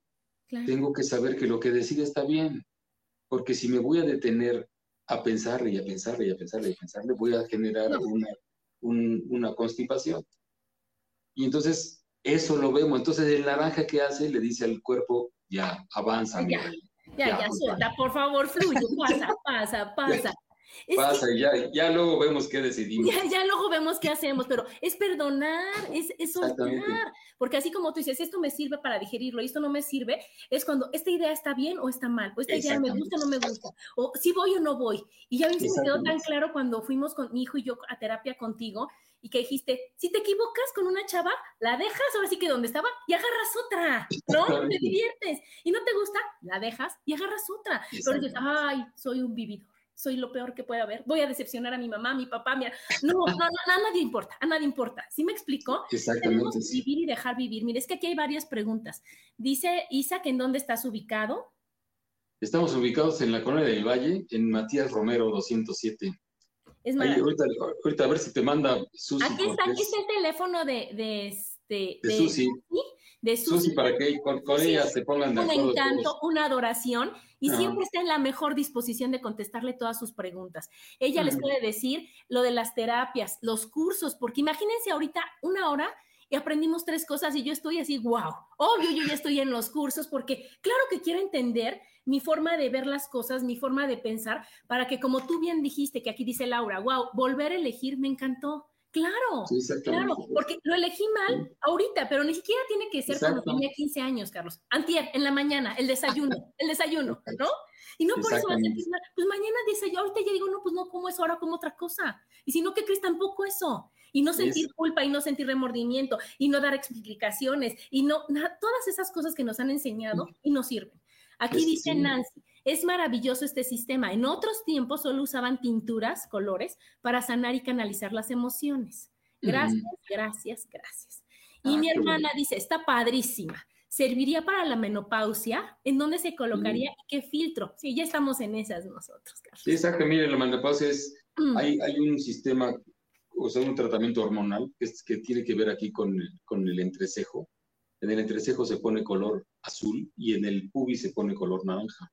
Tengo que saber que lo que decide está bien, porque si me voy a detener a pensarle y a pensarle y a pensarle y a pensarle, voy a generar una, una constipación. Y entonces eso lo vemos. Entonces el naranja que hace le dice al cuerpo, ya, avanza. Ya, ya, ya, suelta, por favor, fluye, pasa, pasa, pasa. Pasa y ya, ya luego vemos qué decidimos. Ya, ya luego vemos qué hacemos, pero es perdonar, es, es soltar. Porque así como tú dices, esto me sirve para digerirlo y esto no me sirve, es cuando esta idea está bien o está mal, o esta idea me gusta o no me gusta, o si voy o no voy. Y ya me quedó tan claro cuando fuimos con mi hijo y yo a terapia contigo y que dijiste, si te equivocas con una chava, la dejas ahora sí que donde estaba y agarras otra, ¿no? Te diviertes. Y no te gusta, la dejas y agarras otra. Pero dices, ay, soy un vividor soy lo peor que puede haber, voy a decepcionar a mi mamá, a mi papá, mira, no, no, no, a nadie importa, a nadie importa. ¿Sí me explico? Exactamente. vivir y dejar vivir. Mire, es que aquí hay varias preguntas. Dice Isaac, ¿en dónde estás ubicado? Estamos ubicados en la Colonia del Valle, en Matías Romero 207. Es Ahí, ahorita, ahorita, a ver si te manda Susi. Aquí está, aquí está el teléfono de, de, este, de, de Susi de Susi, para que con, ella se pongan de acuerdo. Un encanto, una adoración y siempre está en la mejor disposición de contestarle todas sus preguntas. Ella les puede decir lo de las terapias, los cursos, porque imagínense ahorita una hora y aprendimos tres cosas y yo estoy así, wow, obvio, yo ya estoy en los cursos porque claro que quiero entender mi forma de ver las cosas, mi forma de pensar, para que como tú bien dijiste, que aquí dice Laura, wow, volver a elegir me encantó. Claro, claro, porque lo elegí mal ahorita, pero ni siquiera tiene que ser cuando tenía 15 años, Carlos. Antier, en la mañana, el desayuno, el desayuno, ¿no? Y no por eso me sentir mal. Pues mañana desayuno, ahorita ya digo, no, pues no como eso, ahora como otra cosa. Y si no, ¿qué crees? Tampoco eso. Y no sentir culpa y no sentir remordimiento y no dar explicaciones y no, todas esas cosas que nos han enseñado y no sirven. Aquí dice Nancy, es maravilloso este sistema. En otros tiempos solo usaban tinturas, colores, para sanar y canalizar las emociones. Gracias, gracias, gracias. Y ah, mi hermana dice, está padrísima. ¿Serviría para la menopausia? ¿En dónde se colocaría? y ¿Qué filtro? Sí, ya estamos en esas nosotros, Carlos. Sí, exacto. Mire, la menopausia es, mm. hay, hay, un sistema, o sea, un tratamiento hormonal que, es, que tiene que ver aquí con con el entrecejo. En el entrecejo se pone color azul y en el pubis se pone color naranja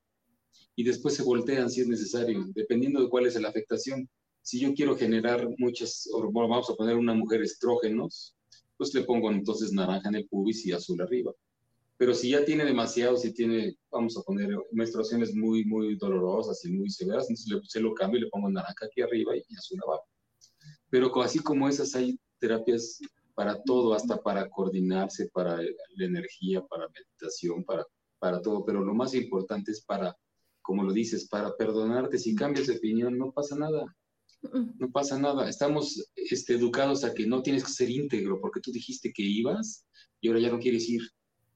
y después se voltean si es necesario, dependiendo de cuál es la afectación. Si yo quiero generar muchas, vamos a poner una mujer estrógenos, pues le pongo entonces naranja en el pubis y azul arriba. Pero si ya tiene demasiado, si tiene, vamos a poner menstruaciones muy, muy dolorosas y muy severas, entonces se lo cambio y le pongo naranja aquí arriba y azul abajo. Pero así como esas hay terapias para todo, hasta para coordinarse, para la energía, para meditación, para, para todo. Pero lo más importante es para como lo dices, para perdonarte. Si cambias de opinión, no pasa nada. No pasa nada. Estamos este, educados a que no tienes que ser íntegro porque tú dijiste que ibas y ahora ya no quieres ir.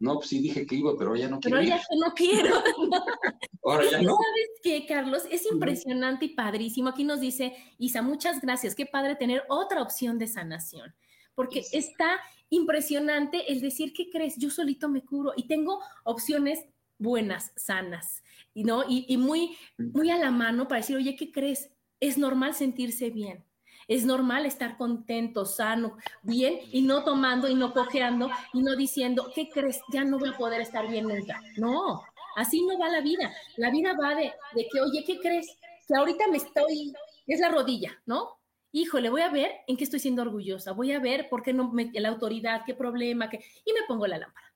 No, pues sí dije que iba, pero ya no quiero. Pero ya no quiero. ahora ya no. ¿Sabes qué, Carlos? Es impresionante y padrísimo. Aquí nos dice Isa, muchas gracias. Qué padre tener otra opción de sanación. Porque está impresionante el decir, ¿qué crees? Yo solito me curo y tengo opciones buenas, sanas. Y, ¿no? y, muy, muy a la mano para decir, oye, ¿qué crees? Es normal sentirse bien. Es normal estar contento, sano, bien y no tomando y no cojeando y no diciendo, ¿qué crees? Ya no voy a poder estar bien nunca. No, así no va la vida. La vida va de, de que, oye, ¿qué crees? Que ahorita me estoy, es la rodilla, ¿no? Híjole, voy a ver en qué estoy siendo orgullosa, voy a ver por qué no me, la autoridad, qué problema, qué, y me pongo la lámpara,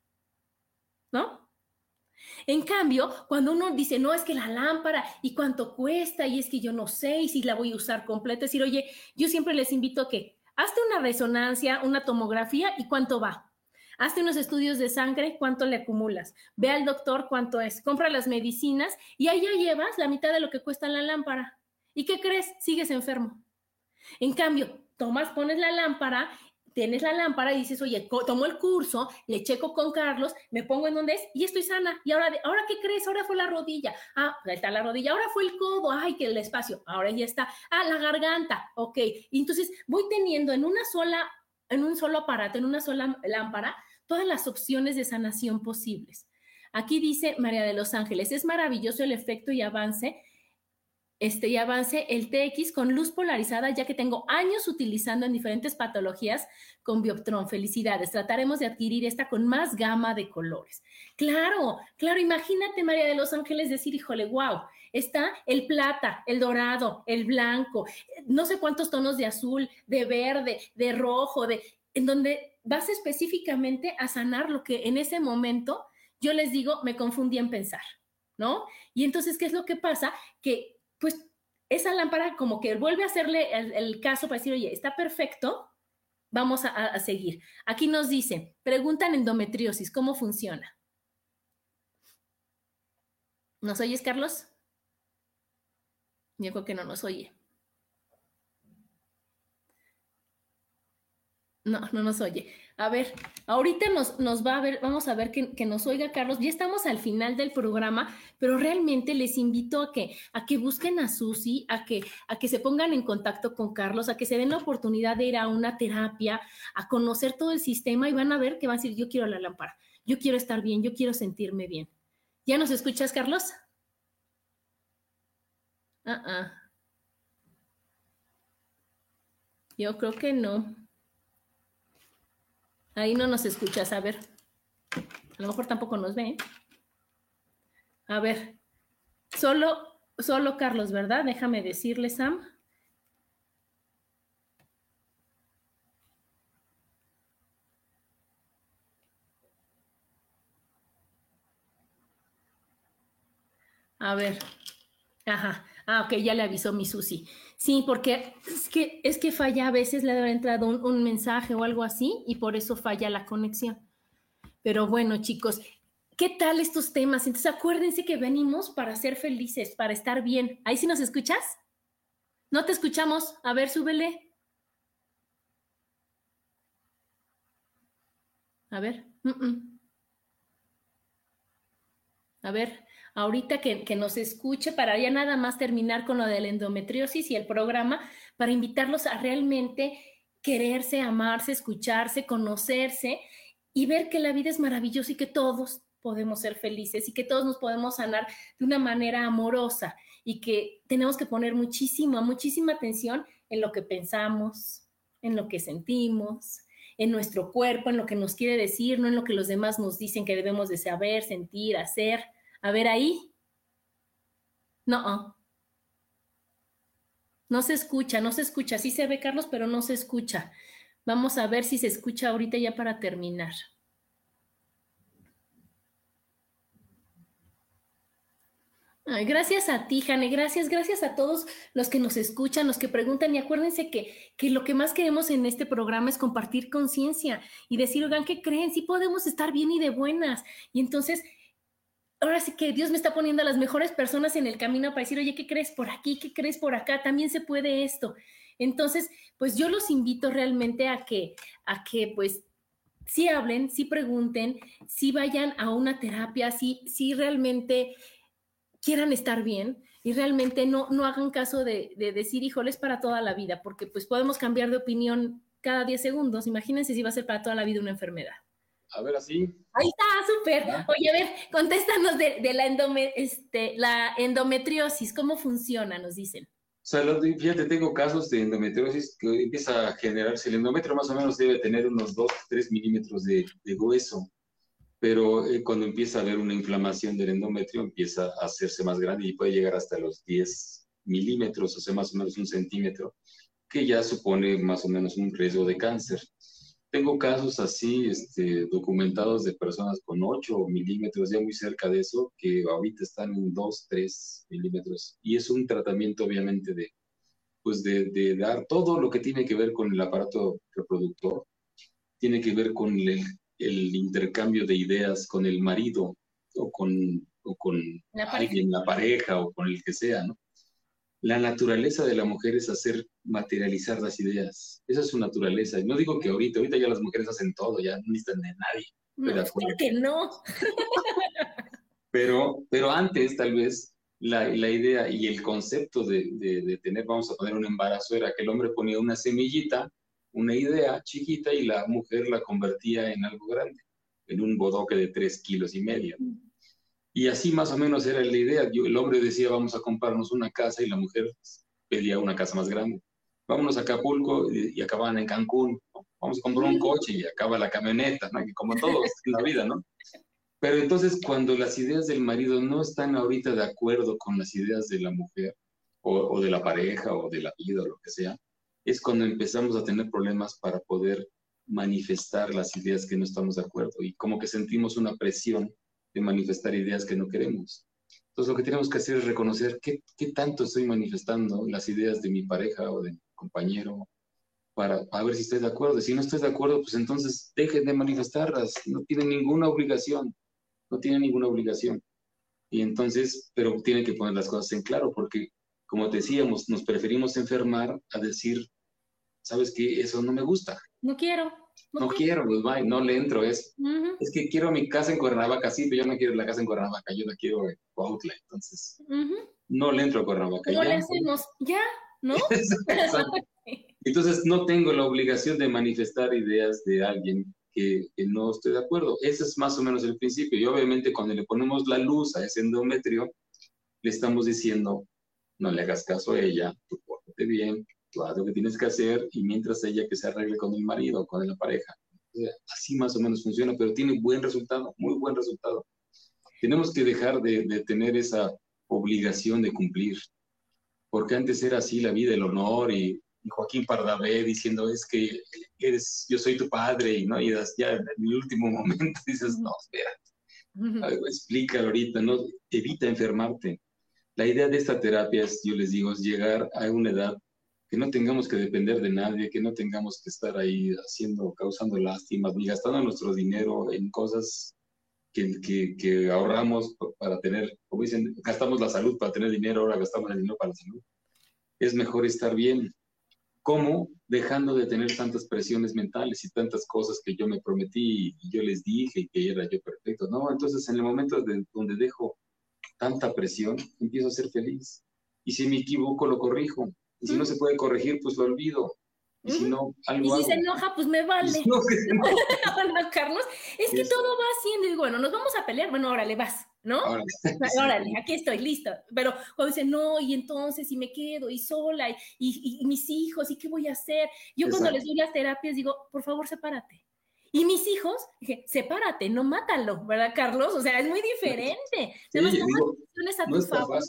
¿no? En cambio, cuando uno dice, no, es que la lámpara y cuánto cuesta y es que yo no sé y si la voy a usar completa, es decir, oye, yo siempre les invito a que hazte una resonancia, una tomografía y cuánto va. Hazte unos estudios de sangre, cuánto le acumulas. Ve al doctor cuánto es. Compra las medicinas y ahí ya llevas la mitad de lo que cuesta la lámpara. ¿Y qué crees? Sigues enfermo. En cambio, tomas, pones la lámpara tienes la lámpara y dices, oye, tomo el curso, le checo con Carlos, me pongo en donde es y estoy sana. Y ahora, ¿ahora qué crees? Ahora fue la rodilla. Ah, ahí está la rodilla. Ahora fue el codo. Ay, que el espacio. Ahora ya está. Ah, la garganta. Ok. Entonces voy teniendo en una sola, en un solo aparato, en una sola lámpara, todas las opciones de sanación posibles. Aquí dice María de los Ángeles, es maravilloso el efecto y avance este, y avance el TX con luz polarizada, ya que tengo años utilizando en diferentes patologías con Bioptron. Felicidades. Trataremos de adquirir esta con más gama de colores. Claro, claro. Imagínate, María de los Ángeles, decir, híjole, wow, está el plata, el dorado, el blanco, no sé cuántos tonos de azul, de verde, de rojo, de, en donde vas específicamente a sanar lo que en ese momento yo les digo, me confundí en pensar, ¿no? Y entonces, ¿qué es lo que pasa? Que pues esa lámpara como que vuelve a hacerle el, caso para decir, oye, está perfecto, vamos a, seguir. Aquí nos dice, preguntan endometriosis, ¿cómo funciona? ¿Nos oyes, Carlos? Yo creo que no nos oye. No, no nos oye. A ver, ahorita nos, nos va a ver, vamos a ver que, nos oiga Carlos. Ya estamos al final del programa, pero realmente les invito a que, a que busquen a Susi, a que, a que se pongan en contacto con Carlos, a que se den la oportunidad de ir a una terapia, a conocer todo el sistema y van a ver que van a decir, yo quiero la lámpara, yo quiero estar bien, yo quiero sentirme bien. ¿Ya nos escuchas, Carlos? Ah, ah. Yo creo que no. Ahí no nos escuchas, a ver. A lo mejor tampoco nos ve. A ver, solo, solo Carlos, ¿verdad? Déjame decirle, Sam. A ver, ajá. Ah, ok, ya le avisó mi Susi. Sí, porque es que, es que falla, a veces le ha entrado un, un mensaje o algo así y por eso falla la conexión. Pero bueno, chicos, ¿qué tal estos temas? Entonces acuérdense que venimos para ser felices, para estar bien. ¿Ahí sí nos escuchas? No te escuchamos. A ver, súbele. A ver. A ver, ahorita que, que, nos escuche para ya nada más terminar con lo de la endometriosis y el programa, para invitarlos a realmente quererse, amarse, escucharse, conocerse y ver que la vida es maravillosa y que todos podemos ser felices y que todos nos podemos sanar de una manera amorosa y que tenemos que poner muchísima, muchísima atención en lo que pensamos, en lo que sentimos, en nuestro cuerpo, en lo que nos quiere decir, no en lo que los demás nos dicen que debemos de saber, sentir, hacer. A ver ahí. No. No se escucha, no se escucha. Sí se ve, Carlos, pero no se escucha. Vamos a ver si se escucha ahorita ya para terminar. Gracias a ti, Jane, gracias, gracias a todos los que nos escuchan, los que preguntan y acuérdense que, que lo que más queremos en este programa es compartir conciencia y decir, oigan, ¿qué creen? Sí podemos estar bien y de buenas. Y entonces, ahora sí que Dios me está poniendo a las mejores personas en el camino para decir, oye, ¿qué crees por aquí? ¿Qué crees por acá? También se puede esto. Entonces, pues yo los invito realmente a que, a que pues sí hablen, sí pregunten, sí vayan a una terapia, sí, sí realmente quieran estar bien y realmente no, no hagan caso de, de decir, híjole, es para toda la vida, porque pues podemos cambiar de opinión cada 10 segundos. Imagínense si va a ser para toda la vida una enfermedad. A ver, así. Ahí está, súper. Oye, a ver, contéstanos de, de la, endome, este, la endometriosis, ¿cómo funciona? Nos dicen. O sea, fíjate, tengo casos de endometriosis que empieza a generarse. El endometrio más o menos debe tener unos 2, 3 milímetros de, de hueso pero eh, cuando empieza a haber una inflamación del endometrio, empieza a hacerse más grande y puede llegar hasta los 10 milímetros, o sea, más o menos un centímetro, que ya supone más o menos un riesgo de cáncer. Tengo casos así este, documentados de personas con 8 milímetros, ya muy cerca de eso, que ahorita están en 2, 3 milímetros. Y es un tratamiento, obviamente, de, pues de, de dar todo lo que tiene que ver con el aparato reproductor, tiene que ver con el el intercambio de ideas con el marido o con, o con la alguien, la pareja o con el que sea, ¿no? La naturaleza de la mujer es hacer materializar las ideas. Esa es su naturaleza. No digo que ahorita, ahorita ya las mujeres hacen todo, ya no necesitan de nadie. No, que no. pero, pero antes, tal vez, la, la idea y el concepto de, de, de, tener, vamos a poner un embarazo, era que el hombre ponía una semillita una idea chiquita y la mujer la convertía en algo grande, en un bodoque de tres kilos y medio. Y así más o menos era la idea. el hombre decía, vamos a comprarnos una casa y la mujer pedía una casa más grande. Vámonos a Acapulco y, acababan en Cancún. Vamos a comprar un coche y acaba la camioneta, ¿no? como todos en la vida, ¿no? Pero entonces cuando las ideas del marido no están ahorita de acuerdo con las ideas de la mujer o, o de la pareja o de la vida o lo que sea, es cuando empezamos a tener problemas para poder manifestar las ideas que no estamos de acuerdo y como que sentimos una presión de manifestar ideas que no queremos. Entonces lo que tenemos que hacer es reconocer qué, qué tanto estoy manifestando las ideas de mi pareja o de mi compañero para, ver si estoy de acuerdo. Si no estoy de acuerdo, pues entonces dejen de manifestarlas. No tienen ninguna obligación. No tienen ninguna obligación. Y entonces, pero tienen que poner las cosas en claro porque, como decíamos, nos preferimos enfermar a decir ¿sabes qué? Eso no me gusta. No quiero. No, quiero, pues bye, no le entro. Es, es que quiero mi casa en Cuernavaca, sí, pero yo no quiero la casa en Cuernavaca, yo la quiero en Cuautla, entonces no le entro a Cuernavaca. No le hacemos, ya, ¿no? entonces no tengo la obligación de manifestar ideas de alguien que, que, no estoy de acuerdo. Ese es más o menos el principio. Y obviamente cuando le ponemos la luz a ese endometrio, le estamos diciendo, no le hagas caso a ella, tú pórtate bien, tú haz lo que tienes que hacer y mientras ella que se arregle con el marido o con la pareja. Así más o menos funciona, pero tiene buen resultado, muy buen resultado. Tenemos que dejar de, de tener esa obligación de cumplir, porque antes era así la vida, el honor y, Joaquín Pardavé diciendo es que eres, yo soy tu padre y no y ya en el último momento dices no, espera, explícalo ahorita, no, evita enfermarte La idea de esta terapia es, yo les digo, es llegar a una edad que no tengamos que depender de nadie, que no tengamos que estar ahí haciendo, causando lástimas, ni gastando nuestro dinero en cosas que, que, que, ahorramos para tener, como dicen, gastamos la salud para tener dinero, ahora gastamos el dinero para la salud. Es mejor estar bien. ¿Cómo? Dejando de tener tantas presiones mentales y tantas cosas que yo me prometí y yo les dije y que era yo perfecto. No, entonces en el momento de, donde dejo tanta presión, empiezo a ser feliz. Y si me equivoco, lo corrijo. Y si no se puede corregir, pues lo olvido. Y si no, algo Y si se enoja, pues me vale. No, Carlos, es que todo va haciendo, y bueno, nos vamos a pelear, bueno, órale, vas, ¿no? Órale, aquí estoy, listo. Pero cuando dice, no, y entonces, y me quedo, y sola, y, y mis hijos, ¿y qué voy a hacer? Yo cuando les doy las terapias digo, por favor, sepárate. Y mis hijos, dije, sepárate, no mátalo, ¿verdad, Carlos? O sea, es muy diferente. toma decisiones a tu favor,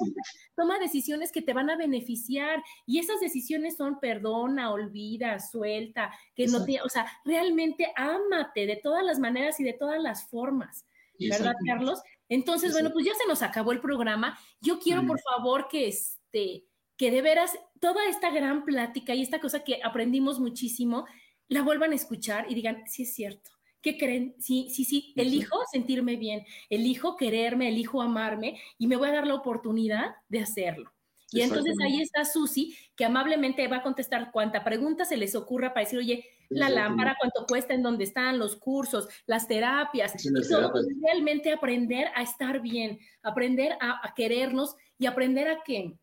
toma decisiones que te van a beneficiar y esas decisiones son perdona, olvida, suelta, que no te, o sea, realmente ámate de todas las maneras y de todas las formas, ¿verdad, Carlos? Entonces, bueno, pues ya se nos acabó el programa. Yo quiero, por favor, que este, que de veras toda esta gran plática y esta cosa que aprendimos muchísimo, la vuelvan a escuchar y digan, sí es cierto. ¿Qué creen? Sí, sí, sí, elijo sentirme bien, elijo quererme, elijo amarme y me voy a dar la oportunidad de hacerlo. Y entonces ahí está Susi, que amablemente va a contestar cuanta pregunta se les ocurra para decir, oye, la lámpara, cuánto cuesta, en dónde están los cursos, las terapias. Realmente aprender a estar bien, aprender a, a, querernos y aprender a que,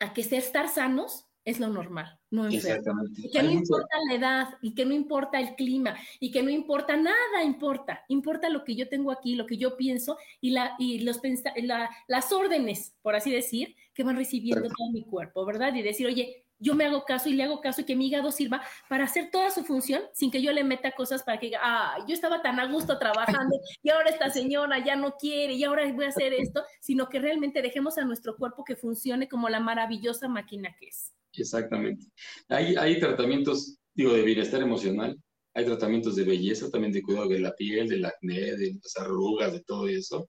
a que estar sanos es lo normal, no enfermo. Y que no importa la edad, y que no importa el clima, y que no importa nada, importa. Importa lo que yo tengo aquí, lo que yo pienso y, la, y los la, las órdenes, por así decir, que van recibiendo todo mi cuerpo, ¿verdad? Y decir, oye, yo me hago caso y le hago caso y que mi hígado sirva para hacer toda su función sin que yo le meta cosas para que diga, ah, yo estaba tan a gusto trabajando y ahora esta señora ya no quiere y ahora voy a hacer esto, sino que realmente dejemos a nuestro cuerpo que funcione como la maravillosa máquina que es. Exactamente. Hay, hay tratamientos, digo, de bienestar emocional, hay tratamientos de belleza, también de cuidado de la piel, del acné, de las arrugas, de todo eso.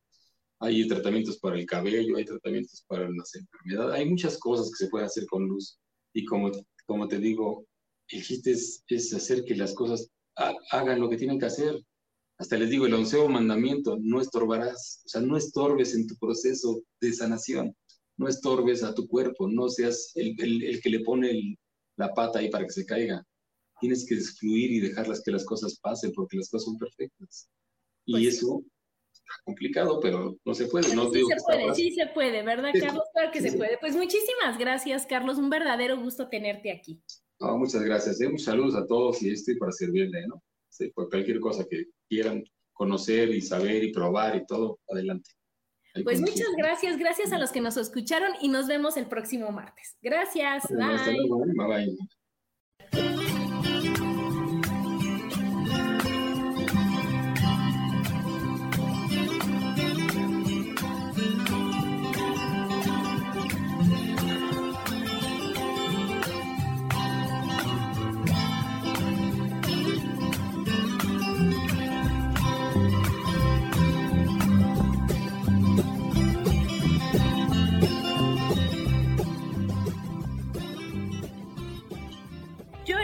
Hay tratamientos para el cabello, hay tratamientos para las enfermedades, hay muchas cosas que se pueden hacer con luz. Y como, como te digo, el chiste es, es hacer que las cosas hagan lo que tienen que hacer. Hasta les digo, el onceavo mandamiento, no estorbarás, o sea, no estorbes en tu proceso de sanación no estorbes a tu cuerpo, no seas el, que le pone la pata ahí para que se caiga. Tienes que fluir y dejarlas que las cosas pasen porque las cosas son perfectas. Y pues eso está complicado, pero no se puede. No sí se puede, sí se puede, ¿verdad, Carlos? Claro que se puede. Pues muchísimas gracias, Carlos. Un verdadero gusto tenerte aquí. muchas gracias. ¿eh? Muchos saludos a todos y estoy para servirle, ¿no? por cualquier cosa que quieran conocer y saber y probar y todo, adelante. Pues muchas gracias, gracias a los que nos escucharon y nos vemos el próximo martes. Gracias. Bye. Bye